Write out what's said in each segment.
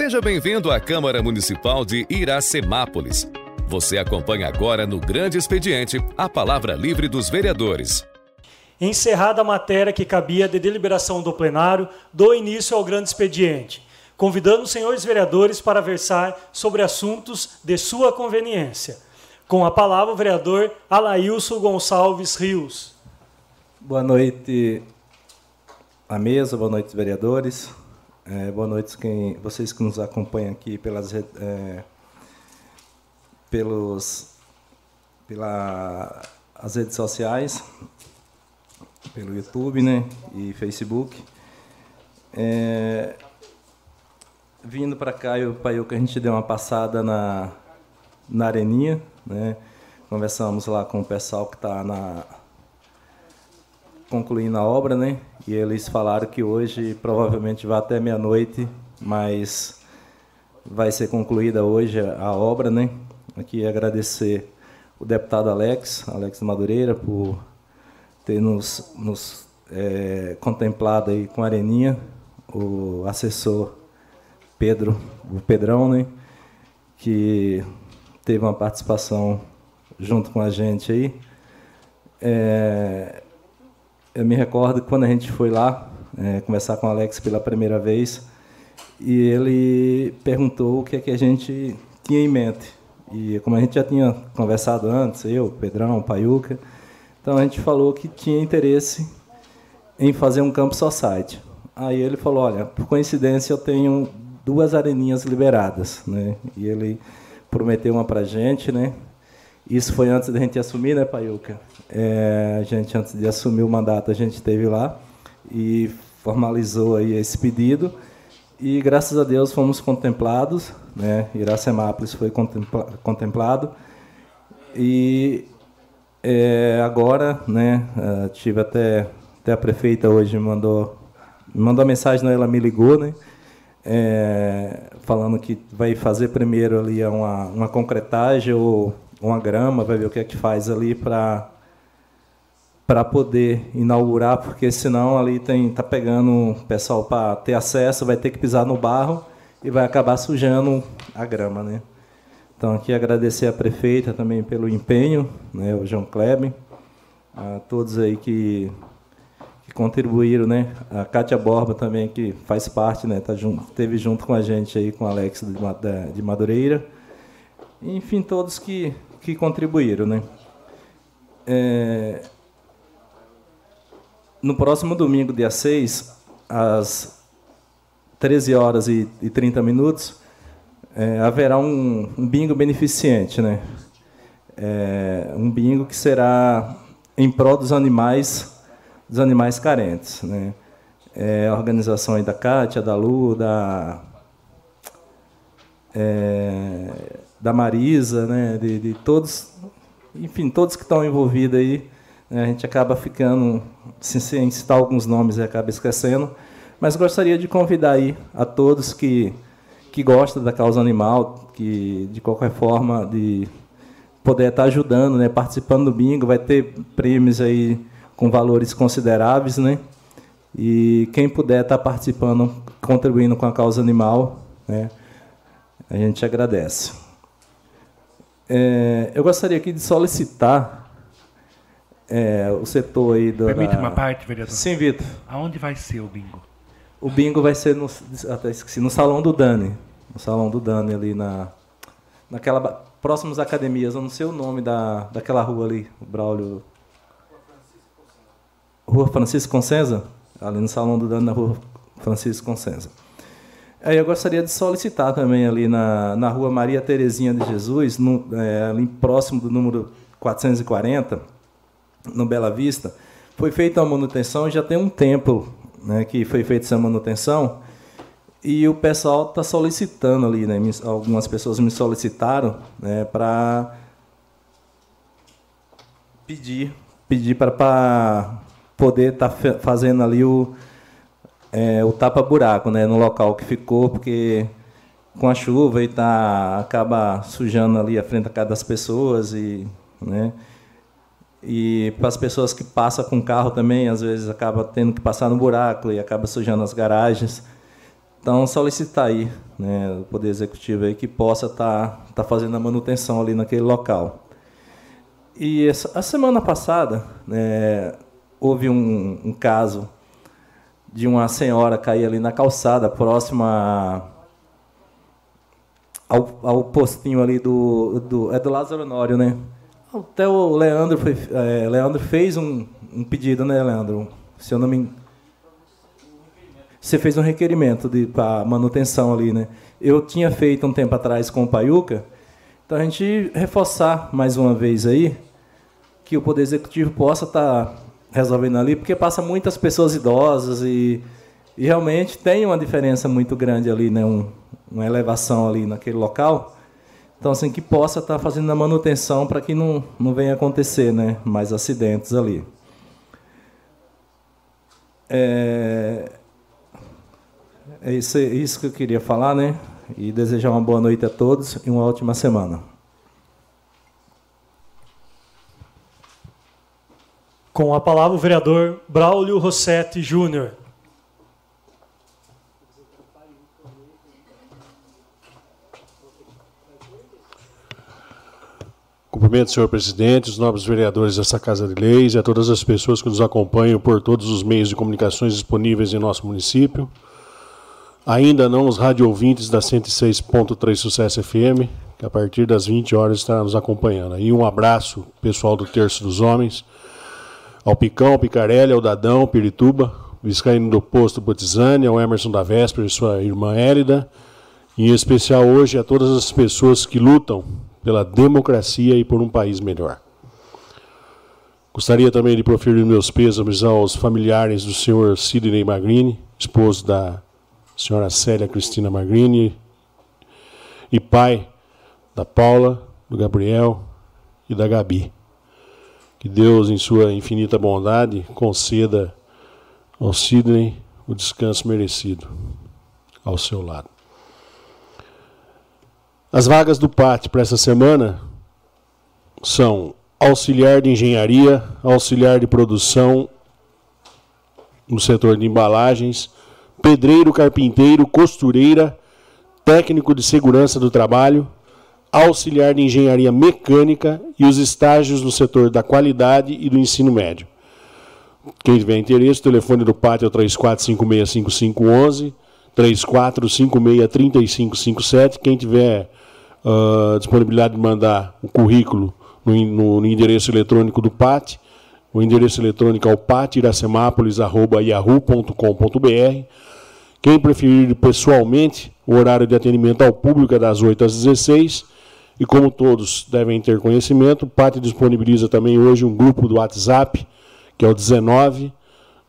Seja bem-vindo à Câmara Municipal de Iracemápolis. Você acompanha agora no Grande Expediente a palavra livre dos vereadores. Encerrada a matéria que cabia de deliberação do plenário, dou início ao grande expediente, convidando os senhores vereadores para versar sobre assuntos de sua conveniência. Com a palavra, o vereador Alailson Gonçalves Rios. Boa noite à mesa, boa noite, vereadores. É, boa noite quem, vocês que nos acompanham aqui pelas, é, pelos, pela, as redes sociais, pelo YouTube né, e Facebook. É, vindo para cá, eu pai, que a gente deu uma passada na, na areninha, né? Conversamos lá com o pessoal que está na concluindo a obra, né? E eles falaram que hoje provavelmente vai até meia-noite, mas vai ser concluída hoje a obra, né? Aqui agradecer o deputado Alex, Alex Madureira, por ter nos, nos é, contemplado aí com a Areninha, o assessor Pedro, o Pedrão, né? Que teve uma participação junto com a gente aí. É, eu me recordo quando a gente foi lá é, conversar com o Alex pela primeira vez e ele perguntou o que é que a gente tinha em mente. E como a gente já tinha conversado antes, eu, Pedrão, Paiuca, então a gente falou que tinha interesse em fazer um campo society. Aí ele falou, olha, por coincidência eu tenho duas areninhas liberadas, né? E ele prometeu uma para gente, né? Isso foi antes da gente assumir, né, Paiuca? É, a gente, antes de assumir o mandato, a gente esteve lá e formalizou aí esse pedido. E, graças a Deus, fomos contemplados. Né? Iracemápolis foi contempla contemplado. E é, agora, né, tive até, até a prefeita hoje me mandou, me mandou mensagem, ela me ligou, né? É, falando que vai fazer primeiro ali uma, uma concretagem ou uma grama, vai ver o que é que faz ali para para poder inaugurar, porque senão ali tem tá pegando pessoal para ter acesso, vai ter que pisar no barro e vai acabar sujando a grama, né? Então aqui agradecer a prefeita também pelo empenho, né, o João Kleber, a todos aí que, que contribuíram, né? A Kátia Borba também que faz parte, né, tá junto, teve junto com a gente aí com o Alex de, de Madureira. Enfim, todos que que contribuíram, né? É, no próximo domingo, dia 6, às 13 horas e, e 30 minutos, é, haverá um, um, bingo beneficente, né? É, um bingo que será em prol dos animais, dos animais carentes, né? É, a organização aí da Cátia, da Lu, da é, da Marisa, né, de, de, todos, enfim, todos que estão envolvidos aí, a gente acaba ficando, sem, citar alguns nomes, acaba esquecendo, mas gostaria de convidar aí a todos que, que gostam da causa animal, que de qualquer forma de poder estar ajudando, né, participando do bingo, vai ter prêmios aí com valores consideráveis, né, e quem puder estar participando, contribuindo com a causa animal, né, a gente agradece. É, eu gostaria aqui de solicitar é, o setor aí do. Permite da... uma parte, vereador? Sim, Vitor. Aonde vai ser o bingo? O bingo vai ser no, até esqueci, no salão do Dani. No salão do Dani ali na. Naquela. Próximos academias, eu não sei o nome da, daquela rua ali, o Braulio. Rua Francisco Consenza? Ali no salão do Dani, na rua Francisco Consenza. Aí eu gostaria de solicitar também ali na, na rua Maria Terezinha de Jesus, no, é, ali próximo do número 440, no Bela Vista, foi feita a manutenção, já tem um tempo né, que foi feita essa manutenção, e o pessoal está solicitando ali, né, algumas pessoas me solicitaram né, para pedir, pedir para poder estar tá fazendo ali o é, o tapa-buraco né, no local que ficou, porque com a chuva e tá, acaba sujando ali a frente da casa das pessoas e, né, e para as pessoas que passam com carro também, às vezes acaba tendo que passar no buraco e acaba sujando as garagens. Então, solicitar aí, né, o Poder Executivo aí, que possa estar tá, tá fazendo a manutenção ali naquele local. E essa, a semana passada, né, houve um, um, caso de uma senhora cair ali na calçada, próxima ao, ao postinho ali do, do. É do Lázaro Honório, né? Até o Leandro, foi, é, Leandro fez um, um pedido, né, Leandro? Se eu não me você fez um requerimento para manutenção ali, né? Eu tinha feito um tempo atrás com o Paiuca, então a gente reforçar mais uma vez aí que o Poder Executivo possa estar tá resolvendo ali, porque passa muitas pessoas idosas e, e realmente tem uma diferença muito grande ali, né? Um, uma elevação ali naquele local. Então, assim, que possa estar tá fazendo a manutenção para que não, não venha acontecer né? mais acidentes ali. É, é isso, é isso que eu queria falar, né? E desejar uma boa noite a todos e uma ótima semana. Com a palavra o vereador Braulio Rossetti Júnior. Cumprimento, senhor presidente, os nobres vereadores dessa Casa de Leis e a todas as pessoas que nos acompanham por todos os meios de comunicações disponíveis em nosso município ainda não os rádio ouvintes da 106.3 Sucesso FM, que a partir das 20 horas estará nos acompanhando. E um abraço pessoal do Terço dos Homens, ao Picão, ao Picarelli, ao Dadão, Pirituba, Viscaíno do Posto Botizane, ao Emerson da Véspera e sua irmã Hélida, em especial hoje a todas as pessoas que lutam pela democracia e por um país melhor. Gostaria também de proferir meus pêsames aos familiares do senhor Sidney Magrini, esposo da senhora Célia Cristina Magrini, e pai da Paula, do Gabriel e da Gabi. Que Deus, em sua infinita bondade, conceda ao Sidney o descanso merecido ao seu lado. As vagas do PAT para essa semana são auxiliar de engenharia, auxiliar de produção no setor de embalagens, pedreiro, carpinteiro, costureira, técnico de segurança do trabalho, auxiliar de engenharia mecânica e os estágios no setor da qualidade e do ensino médio. Quem tiver interesse, o telefone do pátio é o 34565511, 34563557. Quem tiver uh, disponibilidade de mandar o currículo no, no, no endereço eletrônico do PAT, o endereço eletrônico é o patiracemápolis.yahoo.com.br quem preferir pessoalmente, o horário de atendimento ao público é das 8 às 16 e como todos devem ter conhecimento, o PAT disponibiliza também hoje um grupo do WhatsApp, que é o 19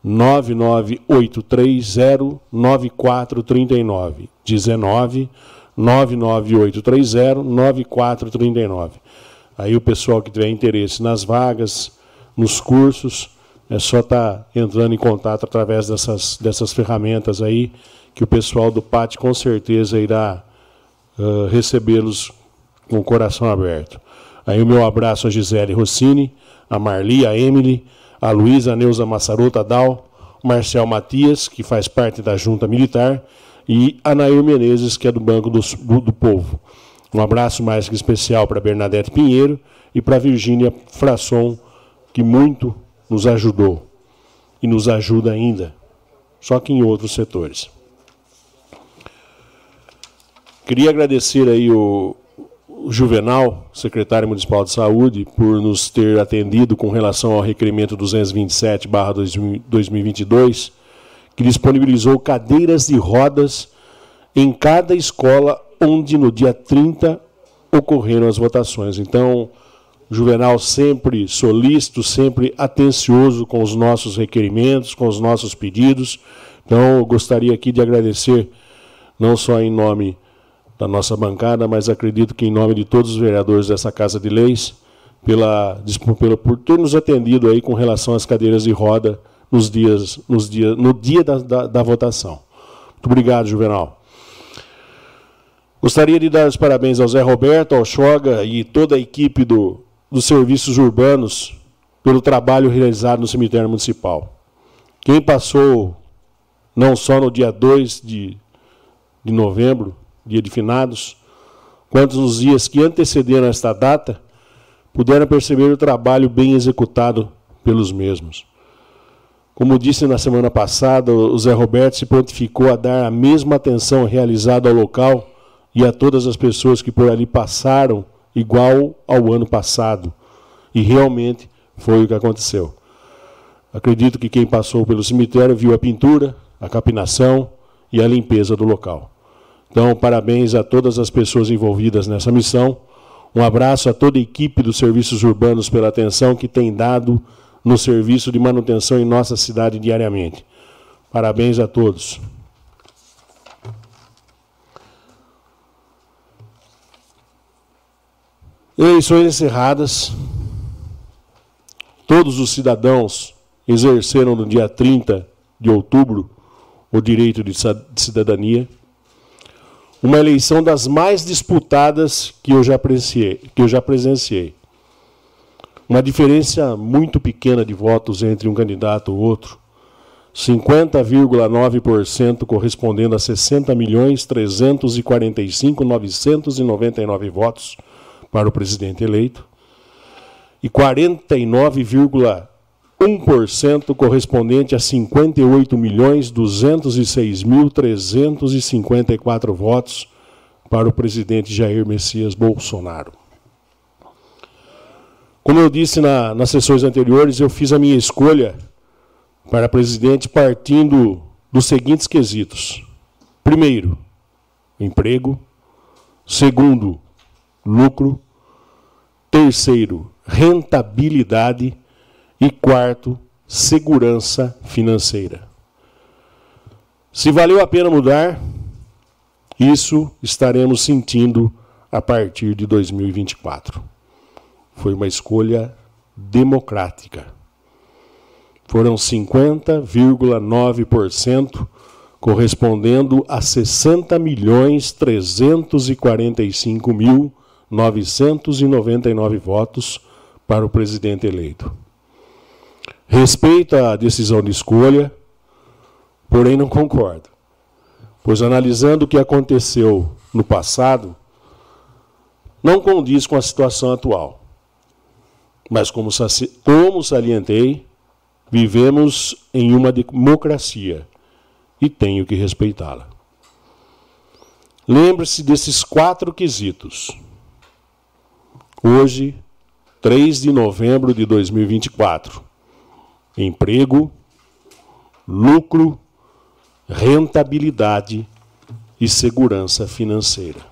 99830 9439. 19 99830 9439. Aí o pessoal que tiver interesse nas vagas, nos cursos, é só estar tá entrando em contato através dessas, dessas ferramentas aí, que o pessoal do PAT com certeza irá uh, recebê-los com o coração aberto. Aí o meu abraço a Gisele Rossini, a Marli, a Emily, a Luísa, a Neuza Massaroto, a Dal, Marcel Matias, que faz parte da Junta Militar, e a Nair Menezes, que é do Banco do, do, do Povo. Um abraço mais que especial para Bernadette Pinheiro e para Virgínia Frasson, que muito nos ajudou e nos ajuda ainda, só que em outros setores. Queria agradecer aí o, o Juvenal, secretário municipal de saúde, por nos ter atendido com relação ao requerimento 227/2022, que disponibilizou cadeiras de rodas em cada escola onde no dia 30 ocorreram as votações. Então, Juvenal sempre solícito, sempre atencioso com os nossos requerimentos, com os nossos pedidos. Então, eu gostaria aqui de agradecer, não só em nome da nossa bancada, mas acredito que em nome de todos os vereadores dessa Casa de Leis, pela, pela, por ter nos atendido aí com relação às cadeiras de roda nos dias, nos dias, no dia da, da, da votação. Muito obrigado, Juvenal. Gostaria de dar os parabéns ao Zé Roberto, ao Choga e toda a equipe do, dos serviços urbanos pelo trabalho realizado no cemitério municipal. Quem passou, não só no dia 2 de, de novembro, dia de finados, quanto nos dias que antecederam esta data, puderam perceber o trabalho bem executado pelos mesmos. Como disse na semana passada, o Zé Roberto se prontificou a dar a mesma atenção realizada ao local e a todas as pessoas que por ali passaram, igual ao ano passado. E realmente foi o que aconteceu. Acredito que quem passou pelo cemitério viu a pintura, a capinação e a limpeza do local. Então, parabéns a todas as pessoas envolvidas nessa missão. Um abraço a toda a equipe dos serviços urbanos pela atenção que tem dado no serviço de manutenção em nossa cidade diariamente. Parabéns a todos. Eleições encerradas. Todos os cidadãos exerceram no dia 30 de outubro o direito de cidadania. Uma eleição das mais disputadas que eu já presenciei. Que eu já presenciei. Uma diferença muito pequena de votos entre um candidato e outro. 50,9% correspondendo a 60 milhões 345 999 votos para o presidente eleito e 49,1% correspondente a 58 milhões 206 mil 354 votos para o presidente Jair Messias Bolsonaro. Como eu disse na, nas sessões anteriores, eu fiz a minha escolha para presidente partindo dos seguintes quesitos: primeiro, emprego, segundo, lucro, terceiro, rentabilidade e quarto, segurança financeira. Se valeu a pena mudar, isso estaremos sentindo a partir de 2024. Foi uma escolha democrática. Foram 50,9%, correspondendo a 60 milhões 345 mil 999 votos para o presidente eleito. Respeito a decisão de escolha, porém não concordo, pois analisando o que aconteceu no passado, não condiz com a situação atual. Mas, como, como salientei, vivemos em uma democracia e tenho que respeitá-la. Lembre-se desses quatro quesitos. Hoje, 3 de novembro de 2024. Emprego, lucro, rentabilidade e segurança financeira.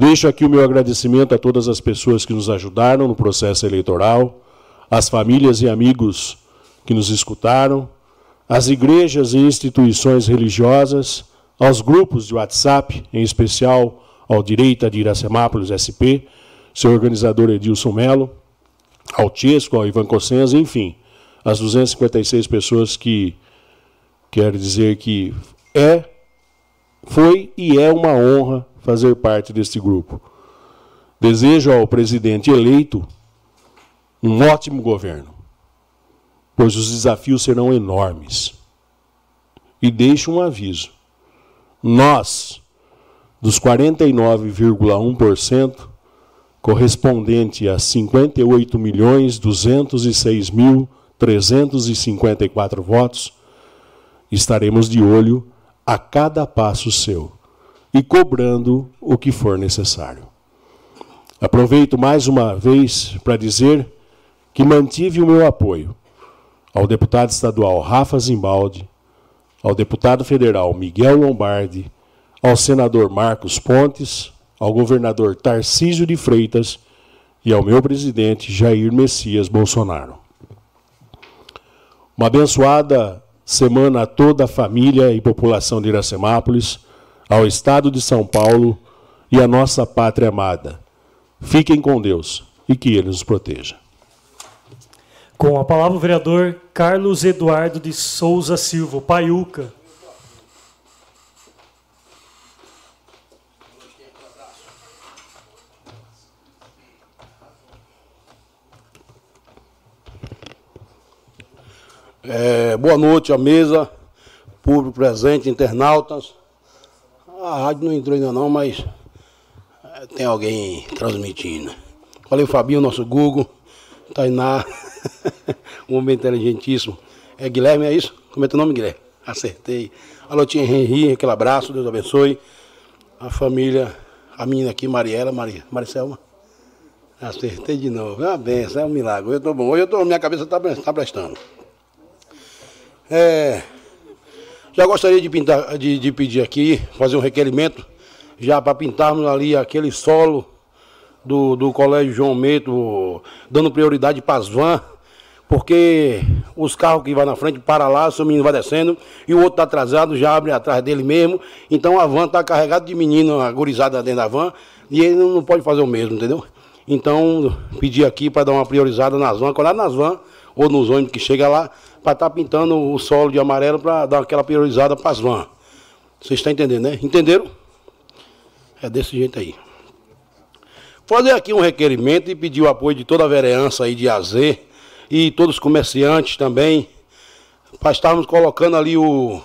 Deixo aqui o meu agradecimento a todas as pessoas que nos ajudaram no processo eleitoral, às famílias e amigos que nos escutaram, às igrejas e instituições religiosas, aos grupos de WhatsApp, em especial ao Direita de Iracemápolis SP, seu organizador Edilson Melo, ao Tiesco, ao Ivan Cossenza, enfim, as 256 pessoas que quero dizer que é, foi e é uma honra fazer parte deste grupo. Desejo ao presidente eleito um ótimo governo, pois os desafios serão enormes. E deixo um aviso: nós, dos 49,1%, correspondente a 58 milhões 206 mil 354 votos, estaremos de olho a cada passo seu e cobrando o que for necessário. Aproveito mais uma vez para dizer que mantive o meu apoio ao deputado estadual Rafa Zimbaldi, ao deputado federal Miguel Lombardi, ao senador Marcos Pontes, ao governador Tarcísio de Freitas e ao meu presidente Jair Messias Bolsonaro. Uma abençoada semana a toda a família e população de Iracemápolis, ao Estado de São Paulo e à nossa pátria amada. Fiquem com Deus e que Ele nos proteja. Com a palavra o vereador Carlos Eduardo de Souza Silva, Paiuca. É, boa noite à mesa, público presente, internautas. A rádio não entrou ainda não, mas eh, tem alguém transmitindo. Valeu, Fabinho, nosso Google. Tainá, um homem inteligentíssimo. É Guilherme, é isso? Como é teu nome, Guilherme? Acertei. Alô, tia Henri, aquele abraço, Deus abençoe. A família, a menina aqui, Mariela, Maria, Maricelma. Acertei de novo. É uma benção, é um milagre. Eu tô bom. Hoje eu tô, minha cabeça está tá prestando. É, já gostaria de, pintar, de, de pedir aqui, fazer um requerimento, já para pintarmos ali aquele solo do, do Colégio João Meto, dando prioridade para as vans, porque os carros que vão na frente para lá, seu menino vai descendo, e o outro está atrasado, já abre atrás dele mesmo. Então a van está carregada de menino, agorizada dentro da van, e ele não pode fazer o mesmo, entendeu? Então, pedir aqui para dar uma priorizada nas vans, colar nas vans, ou nos ônibus que chega lá, para estar tá pintando o solo de amarelo para dar aquela priorizada para as vans. Vocês estão entendendo, né? Entenderam? É desse jeito aí. Fazer aqui um requerimento e pedir o apoio de toda a vereança aí de AZ e todos os comerciantes também, para estarmos colocando ali o,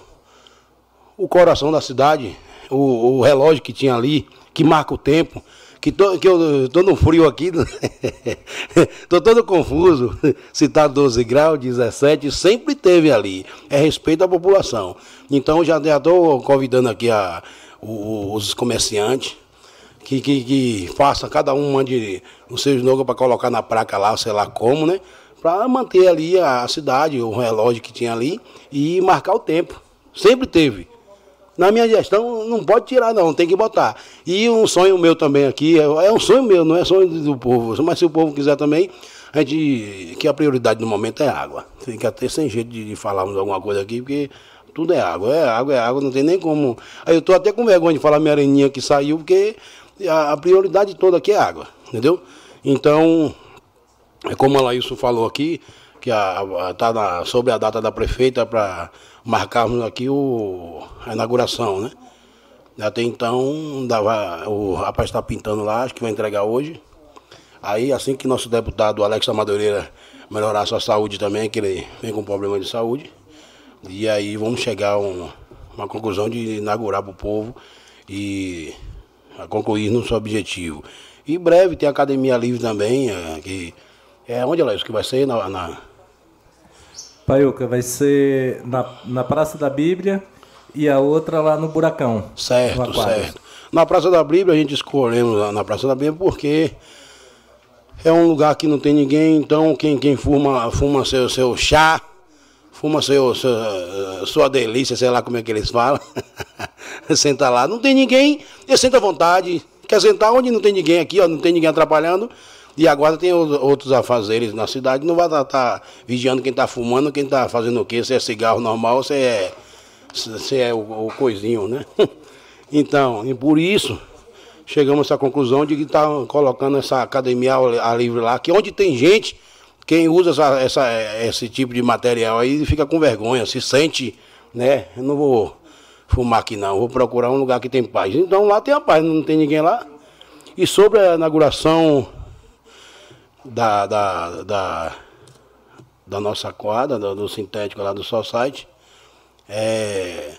o coração da cidade, o, o relógio que tinha ali, que marca o tempo, que, tô, que eu tô no frio aqui, tô todo confuso. Se tá 12 graus, 17, sempre teve ali. É respeito à população. Então já estou convidando aqui a, os comerciantes que, que, que faça, cada um mande o seu slogan para colocar na placa lá, sei lá como, né? Para manter ali a cidade, o relógio que tinha ali e marcar o tempo. Sempre teve. Na minha gestão não pode tirar não, tem que botar. E um sonho meu também aqui, é, é um sonho meu, não é sonho do povo, mas se o povo quiser também, a gente, que a prioridade no momento é água. Fica até sem jeito de, falarmos alguma coisa aqui, porque tudo é água, é água, é água, não tem nem como. Aí eu estou até com vergonha de falar minha areninha que saiu, porque a, a prioridade toda aqui é água, entendeu? Então, é como a Laíso falou aqui, que está sobre a data da prefeita para marcarmos aqui o, a inauguração, né? Até então, dava, o rapaz está pintando lá, acho que vai entregar hoje. Aí, assim que nosso deputado Alex Madureira melhorar sua saúde também, que ele vem com problema de saúde, e aí vamos chegar a um, uma conclusão de inaugurar para o povo e concluir no seu objetivo. E breve tem a academia livre também, é, que é onde é isso que vai ser na, na Paiuca, vai ser na, na Praça da Bíblia e a outra lá no Buracão. Certo, certo. Na Praça da Bíblia a gente escolhemos na Praça da Bíblia porque é um lugar que não tem ninguém, então quem, quem fuma, fuma seu, seu chá, fuma seu, seu, sua delícia, sei lá como é que eles falam, senta lá, não tem ninguém, e senta à vontade, quer sentar onde não tem ninguém aqui, ó, não tem ninguém atrapalhando, e agora tem outros afazeres na cidade, não vai estar tá, tá vigiando quem está fumando, quem está fazendo o quê, se é cigarro normal, se é, se é o, o coisinho, né? Então, e por isso, chegamos essa conclusão de que está colocando essa academia a livre lá, que onde tem gente, quem usa essa, essa, esse tipo de material aí fica com vergonha, se sente, né? Eu não vou fumar aqui não, vou procurar um lugar que tem paz. Então lá tem a paz, não tem ninguém lá. E sobre a inauguração da, da, da, da nossa quadra, do, do, sintético lá do Society. É,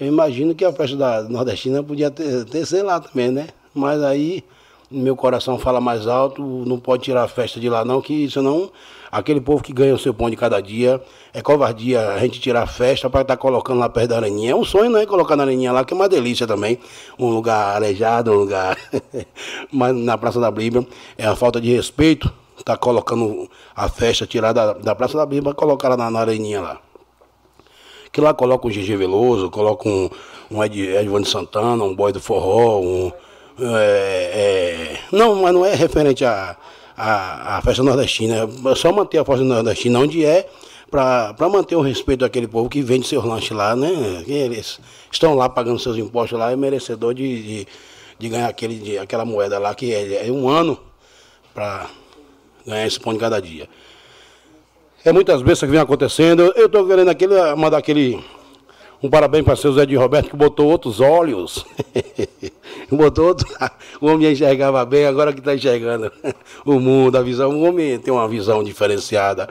eu imagino que a festa da nordestina podia ter, ter sei lá também, né? Mas aí meu coração fala mais alto, não pode tirar a festa de lá não, que senão aquele povo que ganha o seu pão de cada dia, é covardia a gente tirar a festa para estar tá colocando lá perto da areninha. É um sonho, não é colocar na areninha lá, que é uma delícia também. Um lugar arejado, um lugar. Mas na Praça da Bíblia é uma falta de respeito estar tá colocando a festa, tirar da, Praça da Bíblia, colocar lá na, na areninha lá. Que lá coloca um Gigi Veloso, coloca um, um Ed, Edvando Santana, um boy do forró, um é, é, não, mas não é referente à a, festa nordestina. É só manter a festa nordestina onde é, para manter o respeito daquele povo que vende seus lanches lá, né? Eles estão lá pagando seus impostos lá, é merecedor de, de, de ganhar aquele, de, aquela moeda lá, que é, é um ano para ganhar esse pão de cada dia. É muitas vezes que vem acontecendo. Eu estou querendo aquele, mandar aquele um parabéns para seu Zé de Roberto, que botou outros olhos. botou outro... O homem enxergava bem, agora que está enxergando o mundo, a visão. O homem tem uma visão diferenciada.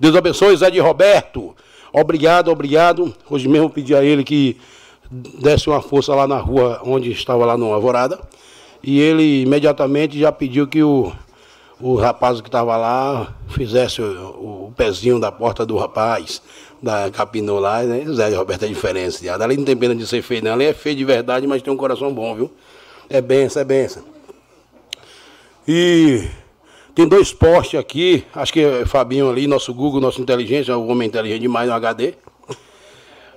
Deus abençoe, Zé de Roberto. Obrigado, obrigado. Hoje mesmo pedi a ele que desse uma força lá na rua onde estava lá no Alvorada. E ele imediatamente já pediu que o, o rapaz que estava lá fizesse o, o, pezinho da porta do rapaz, da capinou lá, né? Zé Roberto é diferenciado. Ali não tem pena de ser feio, não. Ali é feio de verdade, mas tem um coração bom, viu? É benção, é benção. E tem dois postes aqui, acho que é Fabinho ali, nosso Google, nosso inteligência, o homem inteligente demais no HD.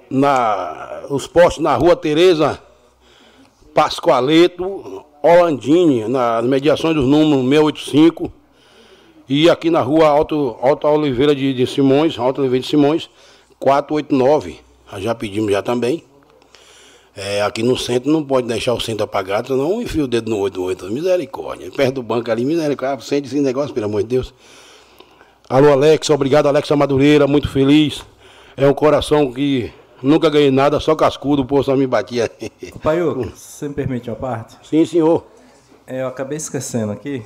Na, os postes na rua Tereza Pascoaleto, Holandini, nas mediações dos números 685. E aqui na rua Alto, Alto Oliveira de, de Simões, Alto Oliveira de Simões, 489. Já pedimos já também. É, aqui no centro não pode deixar o centro apagado, senão enfia o dedo no olho do outro. Misericórdia. Perto do banco ali, misericórdia. Sente esse negócio, pelo amor de Deus. Alô, Alex. Obrigado, Alex Madureira. Muito feliz. É um coração que nunca ganhei nada, só cascudo, pô, só me batia. Paiuca, você me permite uma parte? Sim, senhor. É, eu acabei esquecendo aqui.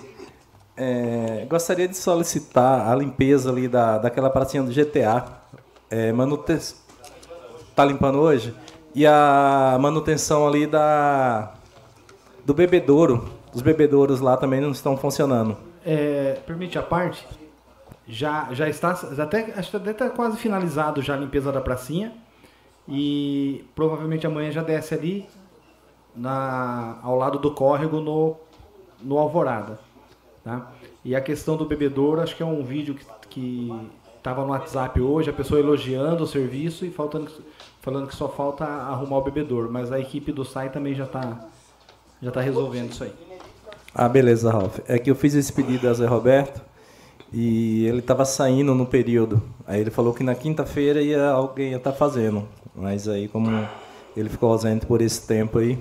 É, gostaria de solicitar a limpeza ali da, daquela pracinha do GTA. É, manutenção. Tá limpando hoje? E a manutenção ali da do bebedouro. Os bebedouros lá também não estão funcionando. É, permite a parte? Já, já está, já até, acho que até está quase finalizado já a limpeza da pracinha. E provavelmente amanhã já desce ali na, ao lado do córrego no, no Alvorada. Tá? E a questão do bebedouro, acho que é um vídeo que estava no WhatsApp hoje, a pessoa elogiando o serviço e faltando falando que só falta arrumar o bebedor, mas a equipe do SAI também já está já tá resolvendo isso aí. Ah, beleza, Ralf. É que eu fiz esse pedido a Zé Roberto e ele estava saindo no período. Aí ele falou que na quinta-feira ia alguém ia estar tá fazendo, mas aí como ele ficou ausente por esse tempo aí.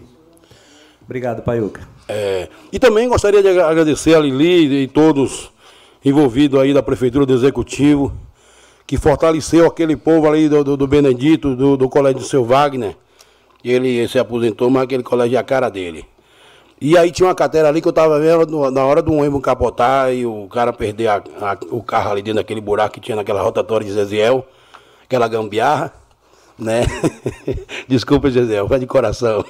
Obrigado, Paiuca. É, e também gostaria de agradecer a Lili e todos envolvidos aí da prefeitura do executivo que fortaleceu aquele povo ali do, do, do Benedito, do, do colégio do seu Wagner. Ele se aposentou, mas aquele colégio é a cara dele. E aí tinha uma catera ali que eu estava vendo na hora do ônibus capotar e o cara perder a, a, o carro ali dentro daquele buraco que tinha naquela rotatória de Zeziel, aquela gambiarra, né? Desculpa, Zeziel, foi de coração.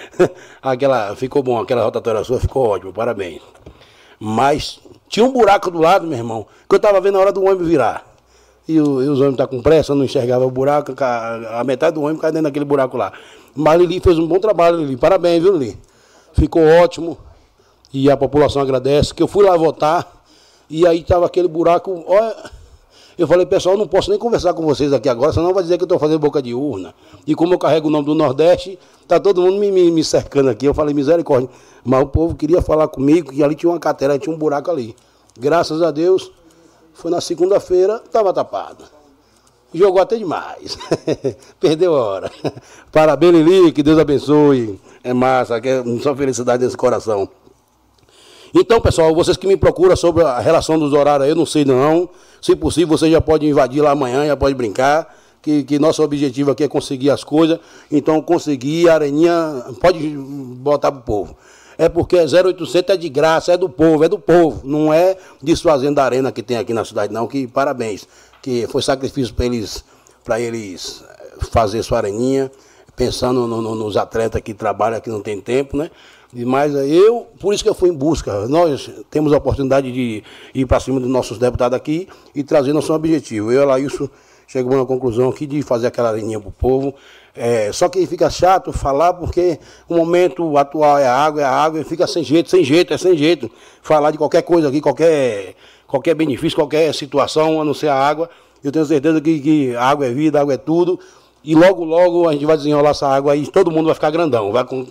aquela, ficou bom, aquela rotatória sua ficou ótimo, parabéns. Mas tinha um buraco do lado, meu irmão, que eu estava vendo na hora do ônibus virar. E, o, e os ônibus estavam com pressa, não enxergavam o buraco, a, a, metade do ônibus caiu dentro daquele buraco lá. Mas Lili fez um bom trabalho, Lili. Parabéns, viu, Lili? Ficou ótimo. E a população agradece. Que eu fui lá votar e aí estava aquele buraco. Olha, eu falei, pessoal, não posso nem conversar com vocês aqui agora, senão vai dizer que eu estou fazendo boca de urna. E como eu carrego o nome do Nordeste, tá todo mundo me, me, me cercando aqui. Eu falei, misericórdia. Mas o povo queria falar comigo, que ali tinha uma catera, tinha um buraco ali. Graças a Deus, foi na segunda-feira, estava tapado. Jogou até demais. Perdeu a hora. Parabéns, Lili, que Deus abençoe. É massa, que é só felicidade nesse coração. Então, pessoal, vocês que me procuram sobre a relação dos horários, eu não sei não. Se possível, você já pode invadir lá amanhã, já pode brincar. Que, que nosso objetivo aqui é conseguir as coisas. Então, conseguir a areninha, pode botar pro povo é porque 0800 é de graça, é do povo, é do povo. Não é desfazendo a arena que tem aqui na cidade, não, que parabéns. Que foi sacrifício para eles, eles fazer sua areninha, pensando no, no, nos atletas que trabalham, que não tem tempo, né? Mas eu, por isso que eu fui em busca. Nós temos a oportunidade de ir para cima dos nossos deputados aqui e trazer nosso objetivo. Eu, Laílson, chegamos na conclusão aqui de fazer aquela areninha para o povo. É, só que fica chato falar porque o momento atual é a água, é a água, e fica sem jeito, sem jeito, é sem jeito. Falar de qualquer coisa aqui, qualquer, qualquer benefício, qualquer situação, a não ser a água. Eu tenho certeza que, que água é vida, água é tudo. E logo, logo a gente vai desenrolar essa água aí, todo mundo vai ficar grandão. Vai com,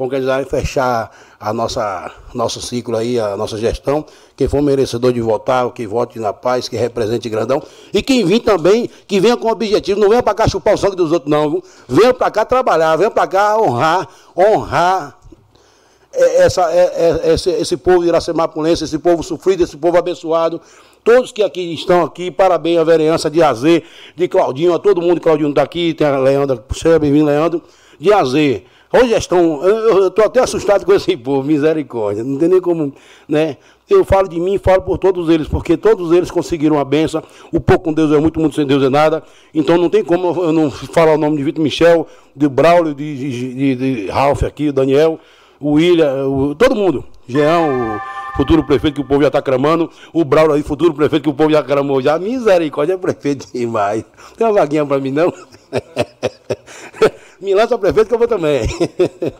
concretizar e fechar a nossa nosso ciclo aí, a nossa gestão. Quem for merecedor de votar, que vote na paz, que represente grandão. E quem vir também, que venha com objetivo, não venha para cá chupar o sangue dos outros, não. Venha para cá trabalhar, venha para cá honrar, honrar essa, é, é, esse, esse povo Iracemapulense, esse povo sofrido, esse povo abençoado. Todos que aqui estão aqui, parabéns à vereança de Azer, de Claudinho, a todo mundo, Claudinho está aqui, tem a Leandra, seja bem-vindo, Leandro, de Azer. Ô gestão, eu estou até assustado com esse povo, misericórdia. Não tem nem como, né? eu falo de mim falo por todos eles, porque todos eles conseguiram a benção. O pouco com Deus é muito, muito sem Deus é nada. Então não tem como eu não falar o nome de Vitor Michel, de Braulio, de, de, de, de Ralph aqui, Daniel, o William, o, todo mundo. Jean, o futuro prefeito que o povo já está cramando, o Braulio aí, futuro prefeito que o povo já cramou já. Misericórdia, é prefeito demais. Tem uma vaguinha para mim, não? Me lança prefeito que eu vou também.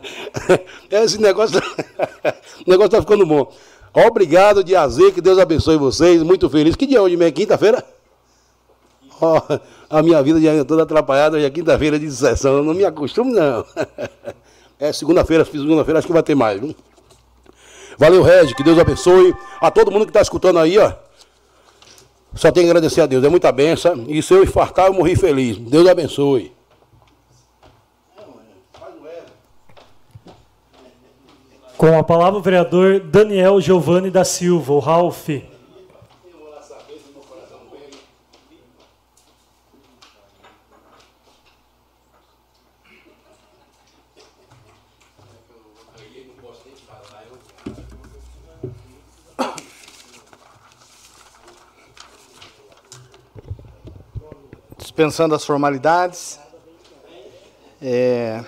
Esse negócio, negócio está ficando bom. Obrigado, Diazê, que Deus abençoe vocês. Muito feliz. Que dia é hoje, minha quinta-feira? Oh, a minha vida já é toda atrapalhada, hoje é quinta-feira de sessão. Eu não me acostumo, não. É segunda-feira, segunda-feira acho que vai ter mais, viu? Valeu, Regi, que Deus abençoe. A todo mundo que está escutando aí, ó. Só tenho que agradecer a Deus, é muita benção. E se eu infartar, eu morri feliz. Deus abençoe. Com a palavra o vereador Daniel Giovanni da Silva, o Ralph. Dispensando as formalidades. É...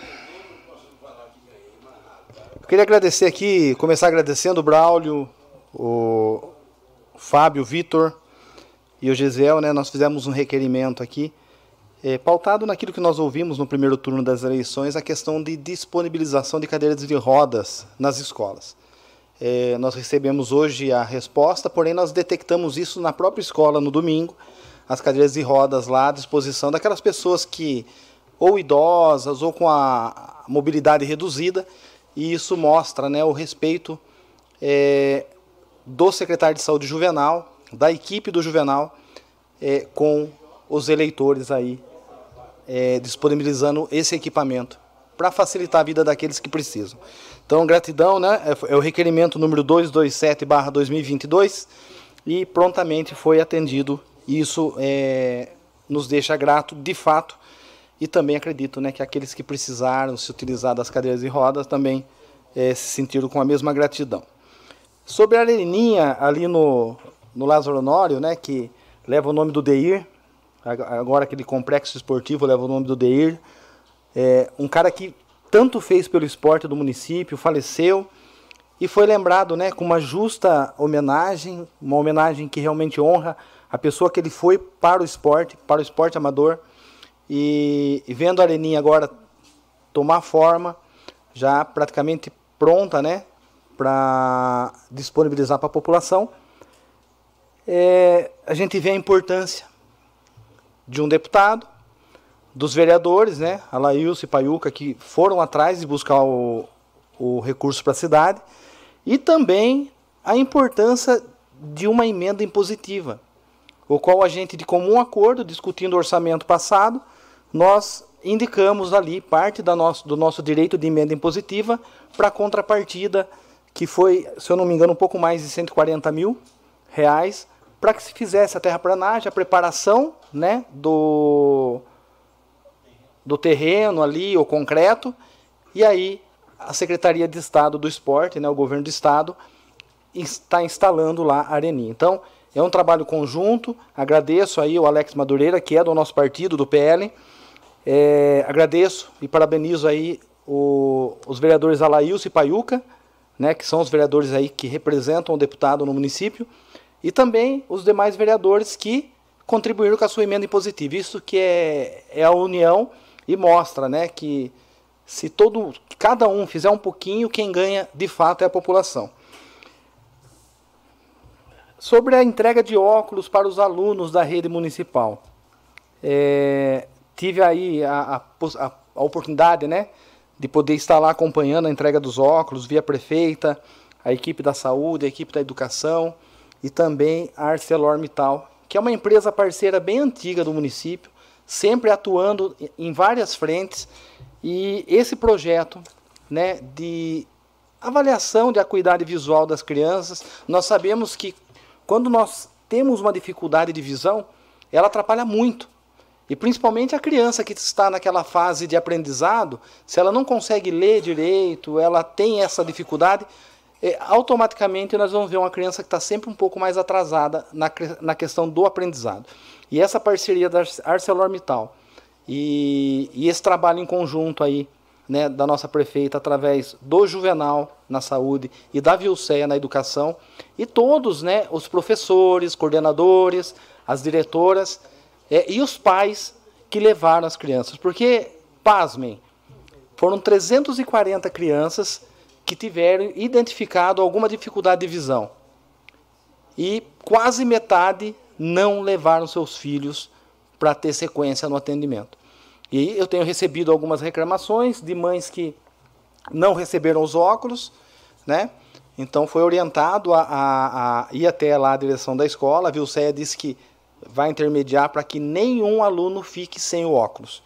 Eu queria agradecer aqui, começar agradecendo o Braulio, o Fábio, o Vitor e o Gisel, né? Nós fizemos um requerimento aqui, é, pautado naquilo que nós ouvimos no primeiro turno das eleições, a questão de disponibilização de cadeiras de rodas nas escolas. É, nós recebemos hoje a resposta, porém nós detectamos isso na própria escola no domingo, as cadeiras de rodas lá à disposição daquelas pessoas que, ou idosas, ou com a mobilidade reduzida, e isso mostra né, o respeito é, do secretário de saúde juvenal, da equipe do juvenal, é, com os eleitores aí, é, disponibilizando esse equipamento para facilitar a vida daqueles que precisam. Então, gratidão, né? É, é o requerimento número 227/2022 e prontamente foi atendido. Isso é, nos deixa grato, de fato, e também acredito né, que aqueles que precisaram se utilizar das cadeiras de rodas também é, se sentiram com a mesma gratidão. Sobre a areninha ali no, no Lázaro Honório, né, que leva o nome do Deir, agora aquele complexo esportivo leva o nome do Deir, é, um cara que tanto fez pelo esporte do município, faleceu e foi lembrado né, com uma justa homenagem, uma homenagem que realmente honra a pessoa que ele foi para o esporte, para o esporte amador, e, vendo a areninha agora tomar forma, já praticamente pronta, né, para disponibilizar para a população, é, a gente vê a importância de um deputado, dos vereadores, né, Alailson e Paiuca, que foram atrás de buscar o, o recurso para a cidade, e também a importância de uma emenda impositiva, o qual a gente, de comum acordo, discutindo o orçamento passado, nós indicamos ali parte da nosso, do nosso direito de emenda impositiva para contrapartida, que foi, se eu não me engano, um pouco mais de 140 mil reais, para que se fizesse a terraplanagem, a preparação né, do, do terreno ali, o concreto, e aí a Secretaria de Estado do Esporte, né, o governo do Estado, está instalando lá a areninha. Então, é um trabalho conjunto, agradeço aí o Alex Madureira, que é do nosso partido, do PL, é, agradeço e parabenizo aí o, os vereadores Alailson e Paiuca, né, que são os vereadores aí que representam o deputado no município, e também os demais vereadores que contribuíram com a sua emenda impositiva. Isso que é, é a união e mostra né, que se todo, cada um fizer um pouquinho, quem ganha de fato é a população. Sobre a entrega de óculos para os alunos da rede municipal. É, tive aí a, a, a, oportunidade né, de poder estar lá acompanhando a entrega dos óculos via prefeita, a equipe da saúde, a equipe da educação e também a ArcelorMittal, que é uma empresa parceira bem antiga do município, sempre atuando em várias frentes. E esse projeto né, de avaliação de acuidade visual das crianças, nós sabemos que quando nós temos uma dificuldade de visão, ela atrapalha muito. E principalmente a criança que está naquela fase de aprendizado, se ela não consegue ler direito, ela tem essa dificuldade, é, automaticamente nós vamos ver uma criança que está sempre um pouco mais atrasada na, na questão do aprendizado. E essa parceria da ArcelorMittal e, e esse trabalho em conjunto aí né, da nossa prefeita através do Juvenal na saúde e da Vilceia na educação. E todos, né, os professores, coordenadores, as diretoras é, e os pais que levaram as crianças, porque pasmem, foram 340 crianças que tiveram identificado alguma dificuldade de visão. E quase metade não levaram seus filhos para ter sequência no atendimento. E eu tenho recebido algumas reclamações de mães que não receberam os óculos, né? Então foi orientado a, a, a ir até lá a direção da escola. A Vilceia disse que vai intermediar para que nenhum aluno fique sem o óculos.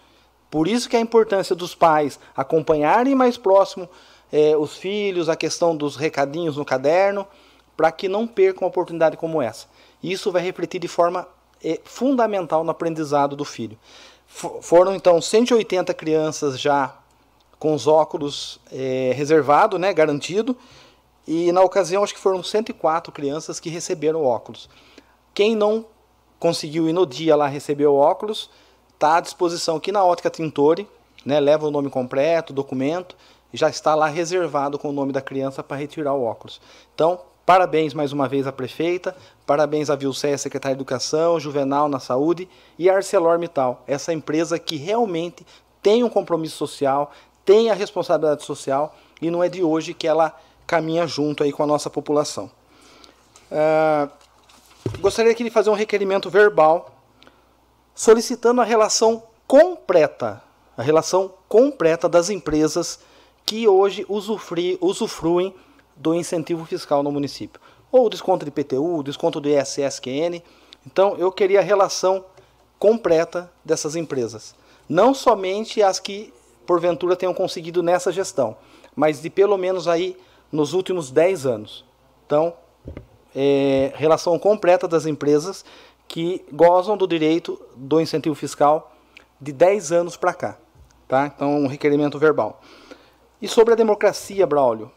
Por isso que a importância dos pais acompanharem mais próximo é, os filhos, a questão dos recadinhos no caderno, para que não percam uma oportunidade como essa. Isso vai refletir de forma é, fundamental no aprendizado do filho. Foram então 180 crianças já com os óculos é, reservado, né, garantido, e na ocasião acho que foram 104 crianças que receberam óculos. Quem não conseguiu ir no dia lá receber o óculos, está à disposição aqui na Ótica Tintori, né, leva o nome completo, documento, já está lá reservado com o nome da criança para retirar o óculos. Então, Parabéns mais uma vez à prefeita, parabéns à Vilcé, secretária de Educação, Juvenal na Saúde e a ArcelorMittal, essa empresa que realmente tem um compromisso social, tem a responsabilidade social e não é de hoje que ela caminha junto aí com a nossa população. Uh, gostaria aqui de fazer um requerimento verbal solicitando a relação completa, a relação completa das empresas que hoje usufruem do incentivo fiscal no município. Ou desconto de PTU, desconto do ISSQN. Então, eu queria a relação completa dessas empresas. Não somente as que, porventura, tenham conseguido nessa gestão, mas de pelo menos aí nos últimos 10 anos. Então, é, relação completa das empresas que gozam do direito do incentivo fiscal de 10 anos para cá. Tá? Então, um requerimento verbal. E sobre a democracia, Braulio,